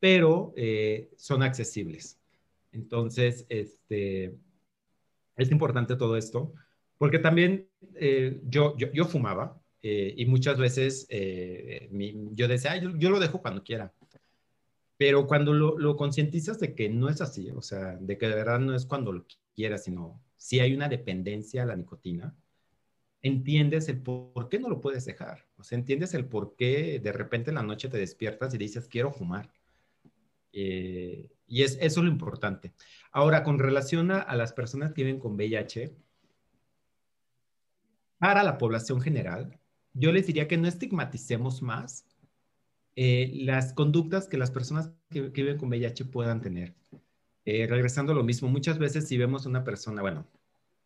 pero eh, son accesibles. Entonces, este, es importante todo esto, porque también eh, yo, yo, yo fumaba, eh, y muchas veces eh, yo decía, yo, lo dejo cuando quiera. Pero cuando lo, lo concientizas de que no es así, o sea, de que de verdad no es cuando lo quieras, sino si hay una dependencia a la nicotina, entiendes el por qué no lo puedes dejar. O sea, entiendes el por qué de repente en la noche te despiertas y dices, quiero fumar. Eh, y es, eso es lo importante. Ahora, con relación a, a, las personas que viven con VIH, para la población general, yo les diría que no estigmaticemos más eh, las conductas que las personas que, viven con VIH puedan tener. Eh, regresando a lo mismo, muchas veces si vemos una persona, bueno,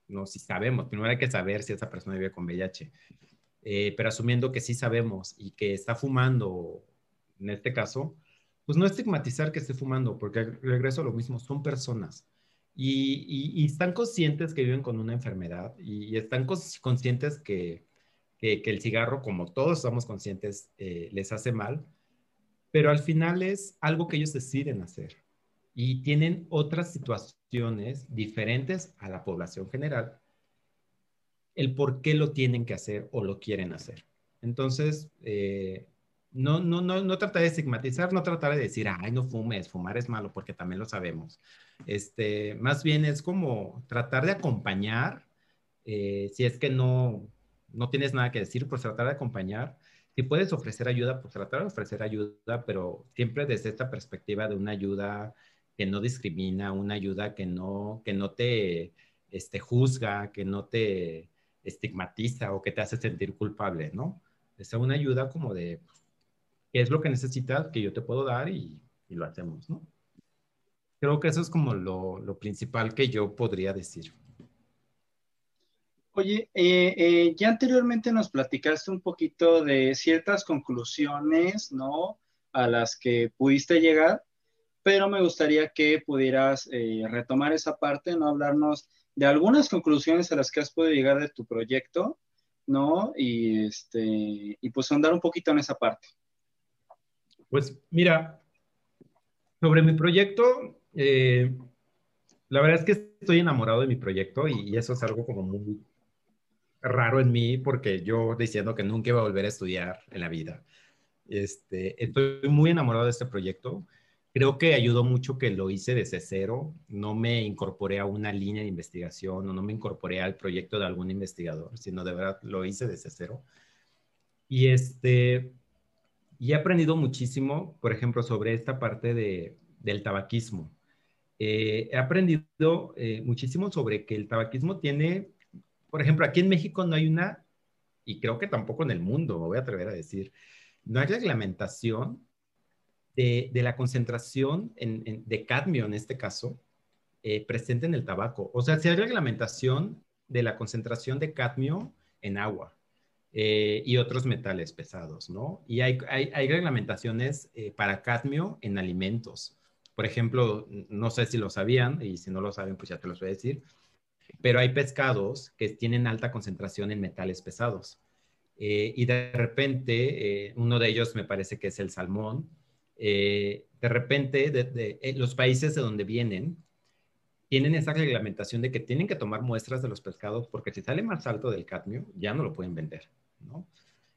no si sabemos, primero hay que saber si esa persona vive con VIH, eh, pero asumiendo que sí sabemos y que está fumando, en este caso, pues no estigmatizar que esté fumando, porque regreso a lo mismo, son personas. Y, están conscientes que viven con una enfermedad y están conscientes que, que, el cigarro, como todos estamos conscientes, eh, les hace mal, pero al final es algo que ellos deciden hacer y tienen otras situaciones diferentes a la población general, el por qué lo tienen que hacer o lo quieren hacer. Entonces, eh, no, no, no, no tratar de estigmatizar, no tratar de decir, ay, no fumes, fumar es malo, porque también lo sabemos. Este, más bien es como tratar de acompañar, eh, si es que no, no tienes nada que decir, pues tratar de acompañar. Si puedes ofrecer ayuda, pues tratar de ofrecer ayuda, pero siempre desde esta perspectiva de una ayuda que no discrimina, una ayuda que no, que no te este, juzga, que no te estigmatiza o que te hace sentir culpable, ¿no? Es una ayuda como de, ¿qué es lo que necesitas que yo te puedo dar y, lo hacemos, ¿no? Creo que eso es como lo, lo principal que yo podría decir. Oye, eh, eh, ya anteriormente nos platicaste un poquito de ciertas conclusiones, ¿no? A las que pudiste llegar, pero me gustaría que pudieras eh, retomar esa parte, ¿no? Hablarnos de algunas conclusiones a las que has podido llegar de tu proyecto, ¿no? Y, este, y pues andar un poquito en esa parte. Pues mira, sobre mi proyecto, la verdad es que estoy enamorado de mi proyecto y, y eso es algo como muy, raro en mí porque yo diciendo que nunca iba a volver a estudiar en la vida. Este, estoy muy enamorado de este proyecto. Creo que ayudó mucho que lo hice desde cero. No me incorporé a una línea de investigación o no me incorporé al proyecto de algún investigador, sino de verdad lo hice desde cero. Y este, y he aprendido muchísimo, por ejemplo, sobre esta parte de, del tabaquismo. eh, he aprendido eh, muchísimo sobre que el tabaquismo tiene, por ejemplo, aquí en México no hay una, y creo que tampoco en el mundo, me voy a atrever a decir, no hay reglamentación de, la concentración de cadmio en este caso eh, presente en el tabaco. O sea, si hay reglamentación de la concentración de cadmio en agua y otros metales pesados, ¿no? Y hay, hay, reglamentaciones para cadmio en alimentos. Por ejemplo, no sé si lo sabían, y si no lo saben, pues ya te los voy a decir, pero hay pescados que tienen alta concentración en metales pesados. Eh, y de repente, eh, uno de ellos me parece que es el salmón, eh, de repente de, los países de donde vienen tienen esa reglamentación de que tienen que tomar muestras de los pescados porque si sale más alto del cadmio, ya no lo pueden vender, ¿no?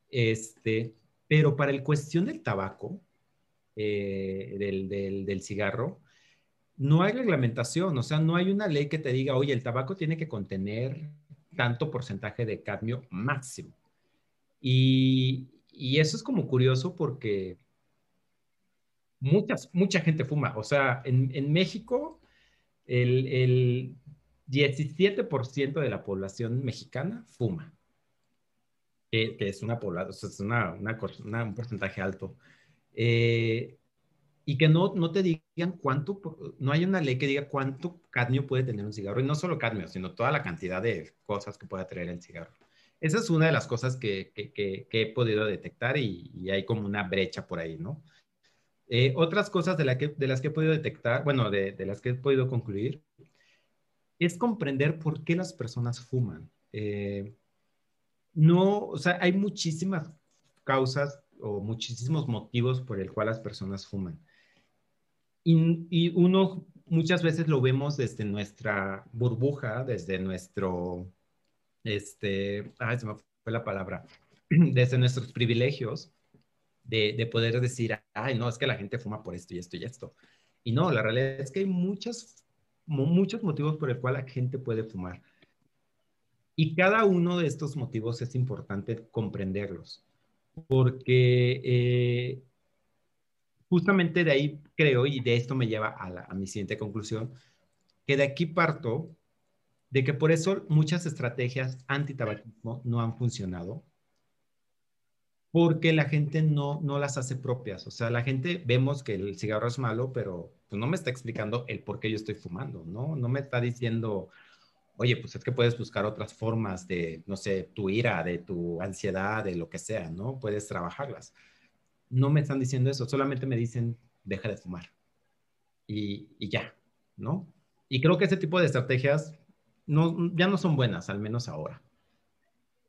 Este, pero para el cuestión del tabaco, eh, del, cigarro, no hay reglamentación, o sea, no hay una ley que te diga, oye, el tabaco tiene que contener tanto porcentaje de cadmio máximo. Y, eso es como curioso porque muchas, mucha gente fuma. O sea, en, México, el, 17% de la población mexicana fuma, que, es una población, es una, un porcentaje alto. Eh, y que no, no te digan cuánto, no hay una ley que diga cuánto cadmio puede tener un cigarro, y no solo cadmio, sino toda la cantidad de cosas que puede traer el cigarro. Esa es una de las cosas que, que, que, he podido detectar y, hay como una brecha por ahí, ¿no? Eh, otras cosas de, la que, de las que he podido detectar, bueno, de, de, las que he podido concluir, es comprender por qué las personas fuman. Eh, no, o sea, hay muchísimas causas o muchísimos motivos por el cual las personas fuman. Y, uno muchas veces lo vemos desde nuestra burbuja, desde nuestro, este, ay, se me fue la palabra, desde nuestros privilegios de, de, poder decir, ay, no, es que la gente fuma por esto y esto y esto. Y no, la realidad es que hay muchos, muchos motivos por el cual la gente puede fumar. Y cada uno de estos motivos es importante comprenderlos porque eh, justamente de ahí creo, y de esto me lleva a, mi siguiente conclusión, que de aquí parto de que por eso muchas estrategias anti-tabaquismo no han funcionado, porque la gente no, no las hace propias. O sea, la gente vemos que el cigarro es malo, pero pues no me está explicando el por qué yo estoy fumando, ¿no? No me está diciendo, oye, pues es que puedes buscar otras formas de, no sé, tu ira, de tu ansiedad, de lo que sea, ¿no? Puedes trabajarlas. No me están diciendo eso, solamente me dicen, deja de fumar. Y, ya, ¿no? Y creo que ese tipo de estrategias no, ya no son buenas, al menos ahora.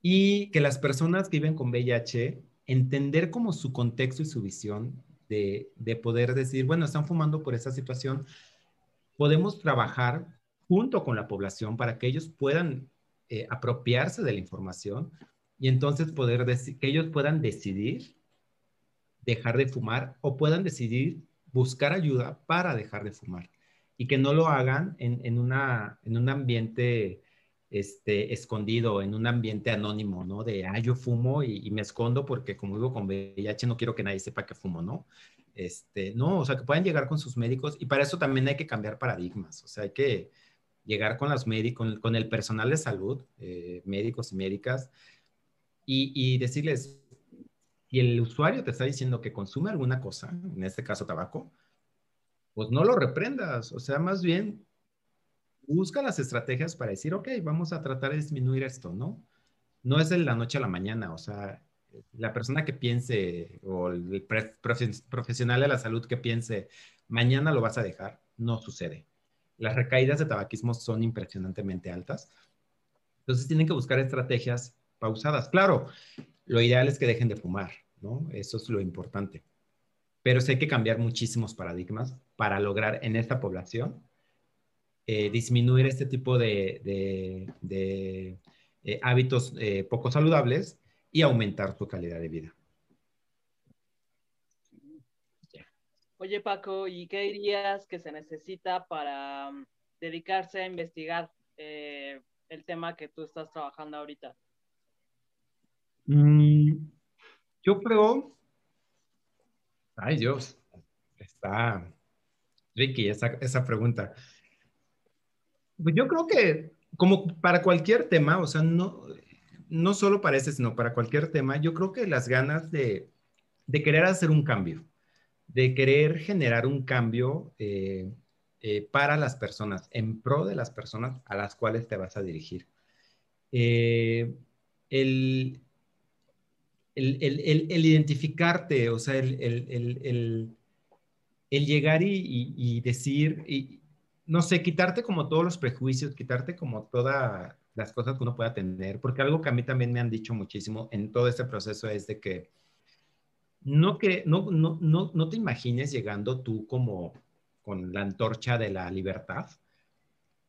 Y que las personas que viven con VIH, entender como su contexto y su visión de, de poder decir, bueno, están fumando por esa situación, podemos trabajar junto con la población para que ellos puedan eh, apropiarse de la información y entonces poder decir, que ellos puedan decidir dejar de fumar o puedan decidir buscar ayuda para dejar de fumar y que no lo hagan en, una, en un ambiente este, escondido, en un ambiente anónimo, ¿no? De, ah, yo fumo y, y, me escondo porque como vivo con VIH no quiero que nadie sepa que fumo, ¿no? Este, no, o sea, que puedan llegar con sus médicos y para eso también hay que cambiar paradigmas, o sea, hay que, llegar con, los médicos, con, el personal de salud, eh, médicos y médicas, y, decirles, si el usuario te está diciendo que consume alguna cosa, en este caso tabaco, pues no lo reprendas, o sea, más bien busca las estrategias para decir, ok, vamos a tratar de disminuir esto, ¿no? No es de la noche a la mañana, o sea, la persona que piense o el profesional de la salud que piense, mañana lo vas a dejar, no sucede las recaídas de tabaquismo son impresionantemente altas. Entonces tienen que buscar estrategias pausadas. Claro, lo ideal es que dejen de fumar, ¿no? Eso es lo importante. Pero sí hay que cambiar muchísimos paradigmas para lograr en esta población eh, disminuir este tipo de, eh, hábitos eh, poco saludables y aumentar su calidad de vida. Oye, Paco, ¿y qué dirías que se necesita para mm, dedicarse a investigar eh, el tema que tú estás trabajando ahorita? Mm, yo creo, ay Dios, está, Ricky, esa, esa pregunta. Pues yo creo que como para cualquier tema, o sea, no, no solo para ese, sino para cualquier tema, yo creo que las ganas de, de querer hacer un cambio, de querer generar un cambio eh, eh, para las personas, en pro de las personas a las cuales te vas a dirigir. Eh, el, el, identificarte, o sea, el, llegar y, decir, y, no sé, quitarte como todos los prejuicios, quitarte como todas las cosas que uno pueda tener, porque algo que a mí también me han dicho muchísimo en todo este proceso es de que no, que, no, no, no, no te imagines llegando tú como con la antorcha de la libertad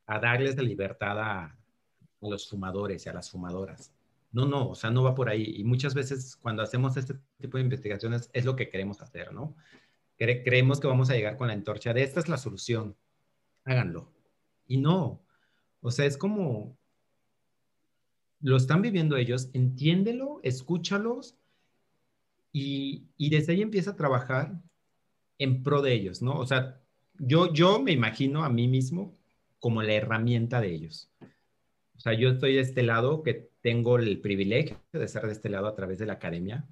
a darles la libertad a los fumadores y a las fumadoras. No, no, o sea, no va por ahí. Y muchas veces cuando hacemos este tipo de investigaciones es lo que queremos hacer, ¿no? creemos que vamos a llegar con la antorcha de esta es la solución, háganlo. Y no, o sea, es como lo están viviendo ellos, entiéndelo, escúchalos y, desde ahí empieza a trabajar en pro de ellos, ¿no? O sea, yo, yo me imagino a mí mismo como la herramienta de ellos. O sea, yo estoy de este lado que tengo el privilegio de estar de este lado a través de la academia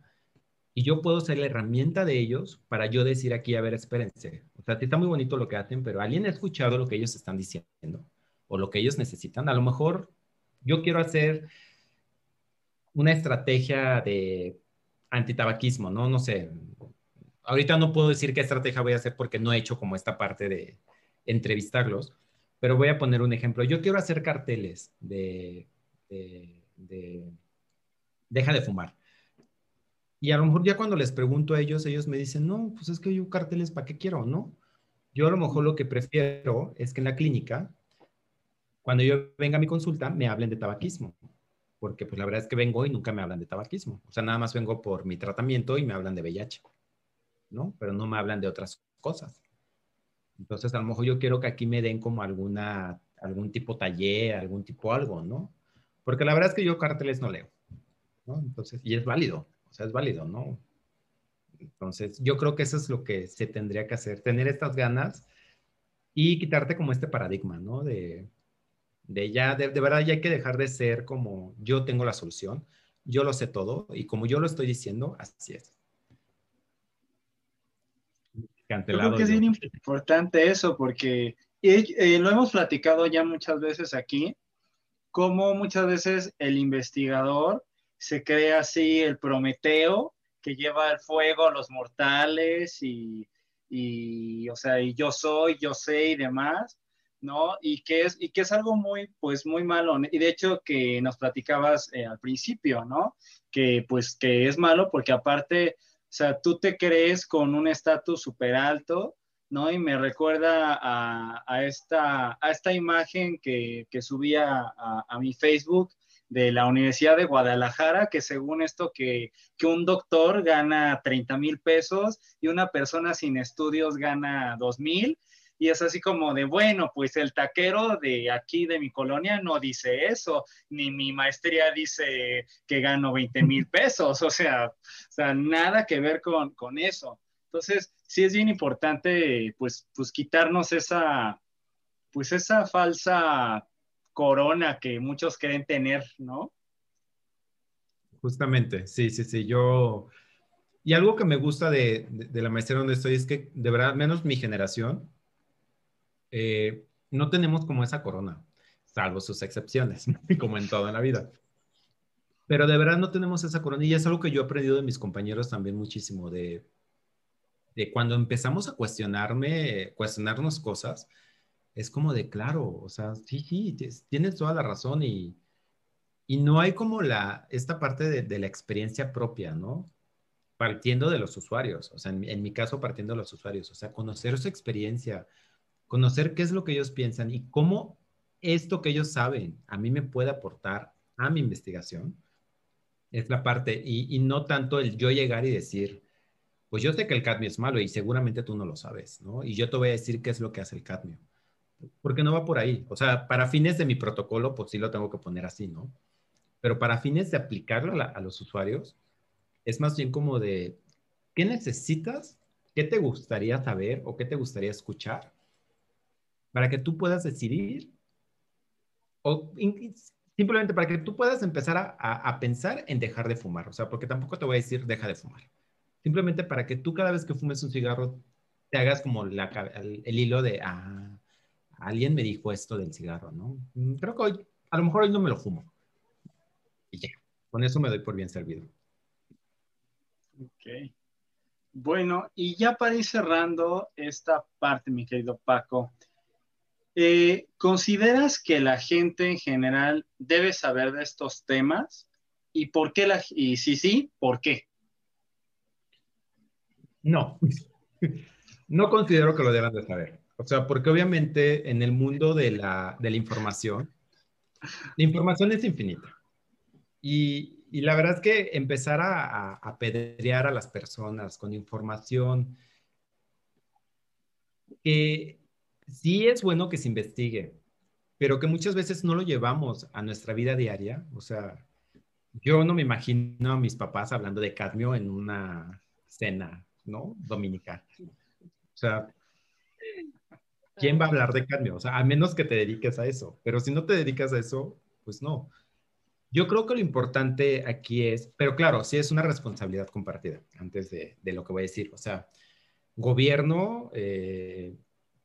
y yo puedo ser la herramienta de ellos para yo decir aquí, a ver, espérense. O sea, está muy bonito lo que hacen, pero alguien ha escuchado lo que ellos están diciendo o lo que ellos necesitan. A lo mejor yo quiero hacer una estrategia de antitabaquismo, ¿no? No sé. Ahorita no puedo decir qué estrategia voy a hacer porque no he hecho como esta parte de entrevistarlos, pero voy a poner un ejemplo. Yo quiero hacer carteles de de deja de fumar. Y a lo mejor ya cuando les pregunto a ellos, ellos me dicen, no, pues es que yo carteles, ¿para qué quiero? ¿No? Yo a lo mejor lo que prefiero es que en la clínica, cuando yo venga a mi consulta, me hablen de tabaquismo. Porque pues la verdad es que vengo y nunca me hablan de tabaquismo. O sea, nada más vengo por mi tratamiento y me hablan de VIH. ¿No? Pero no me hablan de otras cosas. Entonces, a lo mejor yo quiero que aquí me den como alguna, algún tipo taller, algún tipo algo, ¿no? Porque la verdad es que yo carteles no leo, ¿no? Entonces, y es válido, o sea, es válido, ¿no? Entonces, yo creo que eso es lo que se tendría que hacer, tener estas ganas y quitarte como este paradigma, ¿no? De, de ya, de, verdad, ya hay que dejar de ser como yo tengo la solución, yo lo sé todo y como yo lo estoy diciendo, así es. creo que es bien importante eso porque eh, lo hemos platicado ya muchas veces aquí, cómo muchas veces el investigador se crea así el Prometeo que lleva el fuego a los mortales y, o sea, y yo soy, yo sé y demás, ¿no? Y que es, y que es algo muy, pues muy malo. Y de hecho que nos platicabas eh, al principio, ¿no? Que pues que es malo porque aparte, o sea, tú te crees con un estatus súper alto ¿no? Y me recuerda a, esta, a esta imagen que, que subía a, mi Facebook de la Universidad de Guadalajara, que según esto que, que un doctor gana 30 mil pesos y una persona sin estudios gana 2 mil. Y es así como de, bueno, pues el taquero de aquí de mi colonia no dice eso, ni mi maestría dice que gano 20 mil pesos, o sea, o sea, nada que ver con, con eso. Entonces, sí es bien importante, pues, pues quitarnos esa, pues esa falsa corona que muchos creen tener, ¿no? Justamente, sí, sí, sí. Yo, y algo que me gusta de, la maestría donde estoy es que, de verdad, menos mi generación, eh, no tenemos como esa corona, salvo sus excepciones, como en toda la vida. Pero de verdad no tenemos esa corona y es algo que yo he aprendido de mis compañeros también muchísimo, de de cuando empezamos a cuestionarme, cuestionarnos cosas, es como de claro, o sea, sí, sí, tienes toda la razón y, y no hay como la, esta parte de, la experiencia propia, ¿no? Partiendo de los usuarios, o sea, en, en, mi caso partiendo de los usuarios, o sea, conocer su experiencia, conocer qué es lo que ellos piensan y cómo esto que ellos saben a mí me puede aportar a mi investigación, es la parte, y, y no tanto el yo llegar y decir, pues yo sé que el cadmio es malo y seguramente tú no lo sabes, ¿no? Y yo te voy a decir qué es lo que hace el cadmio. Porque no va por ahí. O sea, para fines de mi protocolo, pues sí lo tengo que poner así, ¿no? Pero para fines de aplicarlo a, los usuarios, es más bien como de, ¿qué necesitas? ¿Qué te gustaría saber o qué te gustaría escuchar para que tú puedas decidir o simplemente para que tú puedas empezar a, a, pensar en dejar de fumar. O sea, porque tampoco te voy a decir deja de fumar. Simplemente para que tú cada vez que fumes un cigarro te hagas como la, el, hilo de, ah, alguien me dijo esto del cigarro, ¿no? Mm, creo que hoy, a lo mejor hoy no me lo fumo. Y ya, con eso me doy por bien servido. Ok. Bueno, y ya para ir cerrando esta parte, mi querido Paco, eh, ¿consideras que la gente en general debe saber de estos temas? ¿Y por qué la, y si sí, por qué? No, no considero que lo deban de saber. O sea, porque obviamente en el mundo de la, de la información, la información es infinita. Y, y la verdad es que empezar a, a, apedrear a las personas con información que sí es bueno que se investigue, pero que muchas veces no lo llevamos a nuestra vida diaria. O sea, yo no me imagino a mis papás hablando de cadmio en una cena, ¿no? Dominical. O sea, ¿quién va a hablar de cadmio? O sea, a menos que te dediques a eso. Pero si no te dedicas a eso, pues no. Yo creo que lo importante aquí es, pero claro, sí es una responsabilidad compartida, antes de, de lo que voy a decir. O sea, gobierno, eh,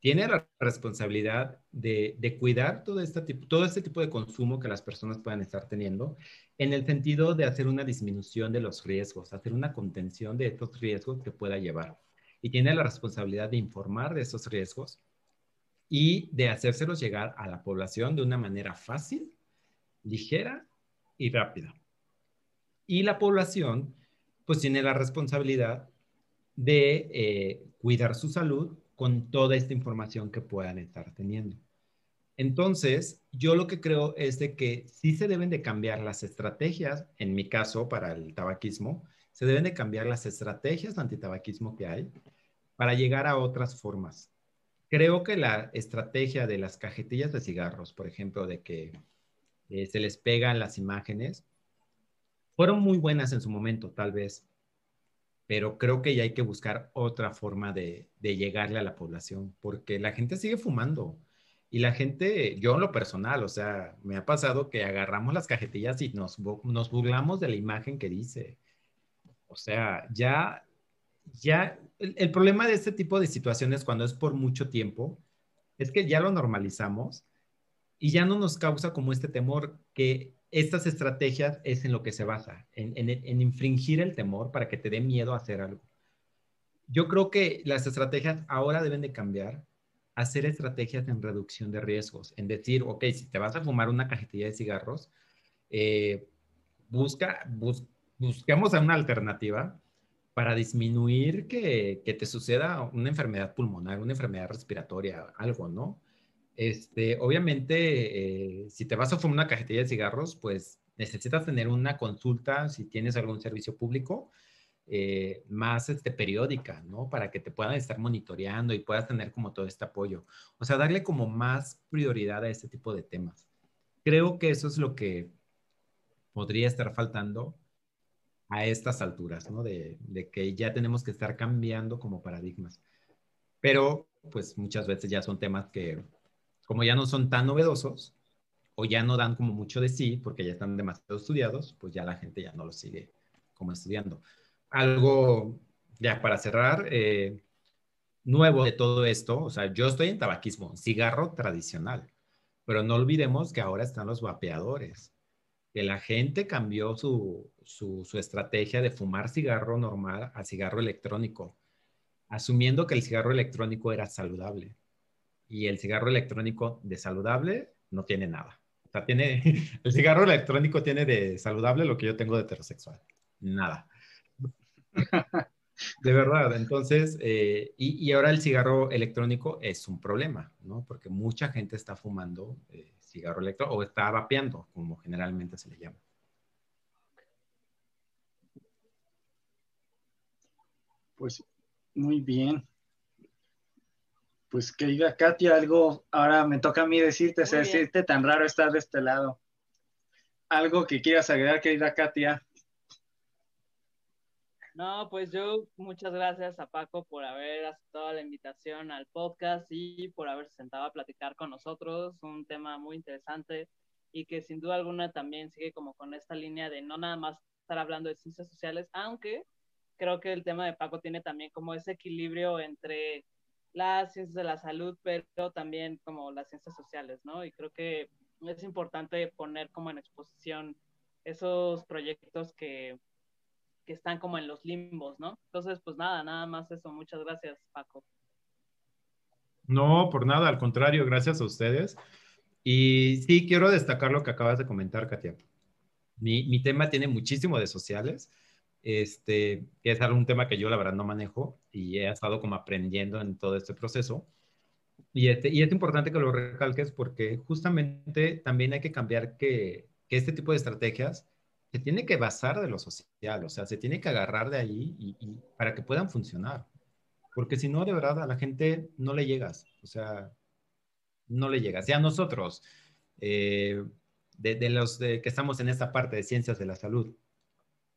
tiene la responsabilidad de, cuidar todo este, tipo, todo este tipo de consumo que las personas puedan estar teniendo, en el sentido de hacer una disminución de los riesgos, hacer una contención de estos riesgos que pueda llevar. Y tiene la responsabilidad de informar de esos riesgos y de hacérselos llegar a la población de una manera fácil, ligera y rápida. Y la población, pues tiene la responsabilidad de eh, cuidar su salud con toda esta información que puedan estar teniendo. Entonces, yo lo que creo es de que sí se deben de cambiar las estrategias, en mi caso, para el tabaquismo, se deben de cambiar las estrategias de antitabaquismo que hay para llegar a otras formas. Creo que la estrategia de las cajetillas de cigarros, por ejemplo, de que eh, se les pegan las imágenes, fueron muy buenas en su momento, tal vez, pero creo que ya hay que buscar otra forma de, llegarle a la población, porque la gente sigue fumando. Y la gente, yo en lo personal, o sea, me ha pasado que agarramos las cajetillas y nos, nos burlamos de la imagen que dice. O sea, ya, ya, el, problema de este tipo de situaciones cuando es por mucho tiempo, es que ya lo normalizamos y ya no nos causa como este temor que estas estrategias es en lo que se basa, en, infringir el temor para que te dé miedo a hacer algo. Yo creo que las estrategias ahora deben de cambiar hacer estrategias en reducción de riesgos, en decir, ok, si te vas a fumar una cajetilla de cigarros, eh, busca, busquemos una alternativa para disminuir que, que, te suceda una enfermedad pulmonar, una enfermedad respiratoria, algo, ¿no? Este, obviamente, eh, si te vas a fumar una cajetilla de cigarros, pues necesitas tener una consulta si tienes algún servicio público eh, más este, periódica, ¿no? Para que te puedan estar monitoreando y puedas tener como todo este apoyo. O sea, darle como más prioridad a este tipo de temas. Creo que eso es lo que podría estar faltando a estas alturas, ¿no? De, de que ya tenemos que estar cambiando como paradigmas. Pero, pues muchas veces ya son temas que como ya no son tan novedosos o ya no dan como mucho de sí porque ya están demasiado estudiados, pues ya la gente ya no lo sigue como estudiando. Algo, ya para cerrar, eh, nuevo de todo esto, o sea, yo estoy en tabaquismo, cigarro tradicional, pero no olvidemos que ahora están los vapeadores, que la gente cambió su, su estrategia de fumar cigarro normal a cigarro electrónico, asumiendo que el cigarro electrónico era saludable y el cigarro electrónico de saludable no tiene nada. O sea, tiene, el cigarro electrónico tiene de saludable lo que yo tengo de heterosexual. Nada. De verdad, entonces, eh, y, y, ahora el cigarro electrónico es un problema, ¿no? Porque mucha gente está fumando eh, cigarro electrónico o está vapeando, como generalmente se le llama. Pues muy bien. Pues querida Katia, algo, ahora me toca a mí decirte, sé decirte, tan raro estar de este lado. Algo que quieras agregar, querida Katia. No, pues yo muchas gracias a Paco por haber aceptado la invitación al podcast y por haberse sentado a platicar con nosotros. Un tema muy interesante y que sin duda alguna también sigue como con esta línea de no nada más estar hablando de ciencias sociales, aunque creo que el tema de Paco tiene también como ese equilibrio entre las ciencias de la salud, pero también como las ciencias sociales, ¿no? Y creo que es importante poner como en exposición esos proyectos que, que están como en los limbos, ¿no? Entonces, pues nada, nada más eso. Muchas gracias, Paco. No, por nada, al contrario, gracias a ustedes. Y sí, quiero destacar lo que acabas de comentar, Katia. Mi, mi tema tiene muchísimo de sociales este, es algún tema que yo la verdad no manejo y he estado como aprendiendo en todo este proceso. Y, este, y es importante que lo recalques porque justamente también hay que cambiar que, este tipo de estrategias se tiene que basar de lo social, o sea, se tiene que agarrar de ahí y, para que puedan funcionar. Porque si no, de verdad, a la gente no le llegas, o sea, no le llegas. Ya nosotros, eh, de, los que estamos en esta parte de ciencias de la salud,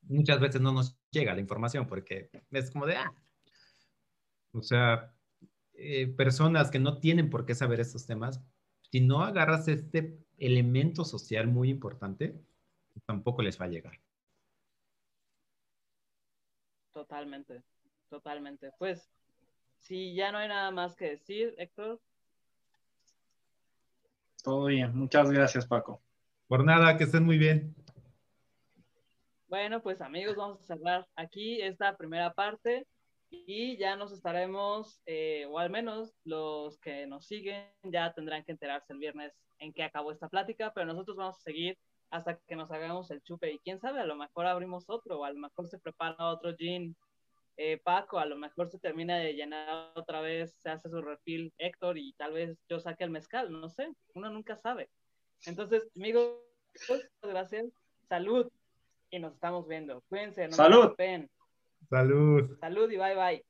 muchas veces no nos llega la información porque es como de, ah, o sea, eh, personas que no tienen por qué saber estos temas, si no agarras este elemento social muy importante, tampoco les va a llegar. Totalmente, totalmente. Pues, si ya no hay nada más que decir, Héctor. Todo bien, muchas gracias, Paco. Por nada, que estén muy bien. Bueno, pues amigos, vamos a cerrar aquí esta primera parte y ya nos estaremos, eh, o al menos los que nos siguen ya tendrán que enterarse el viernes en qué acabó esta plática, pero nosotros vamos a seguir hasta que nos hagamos el chupe y quién sabe, a lo mejor abrimos otro, o a lo mejor se prepara otro gin eh, Paco, a lo mejor se termina de llenar otra vez, se hace su refil Héctor y tal vez yo saque el mezcal, no sé, uno nunca sabe. Entonces, amigos, gracias, salud y nos estamos viendo. Cuídense. No Salud. Salud. Salud y bye bye.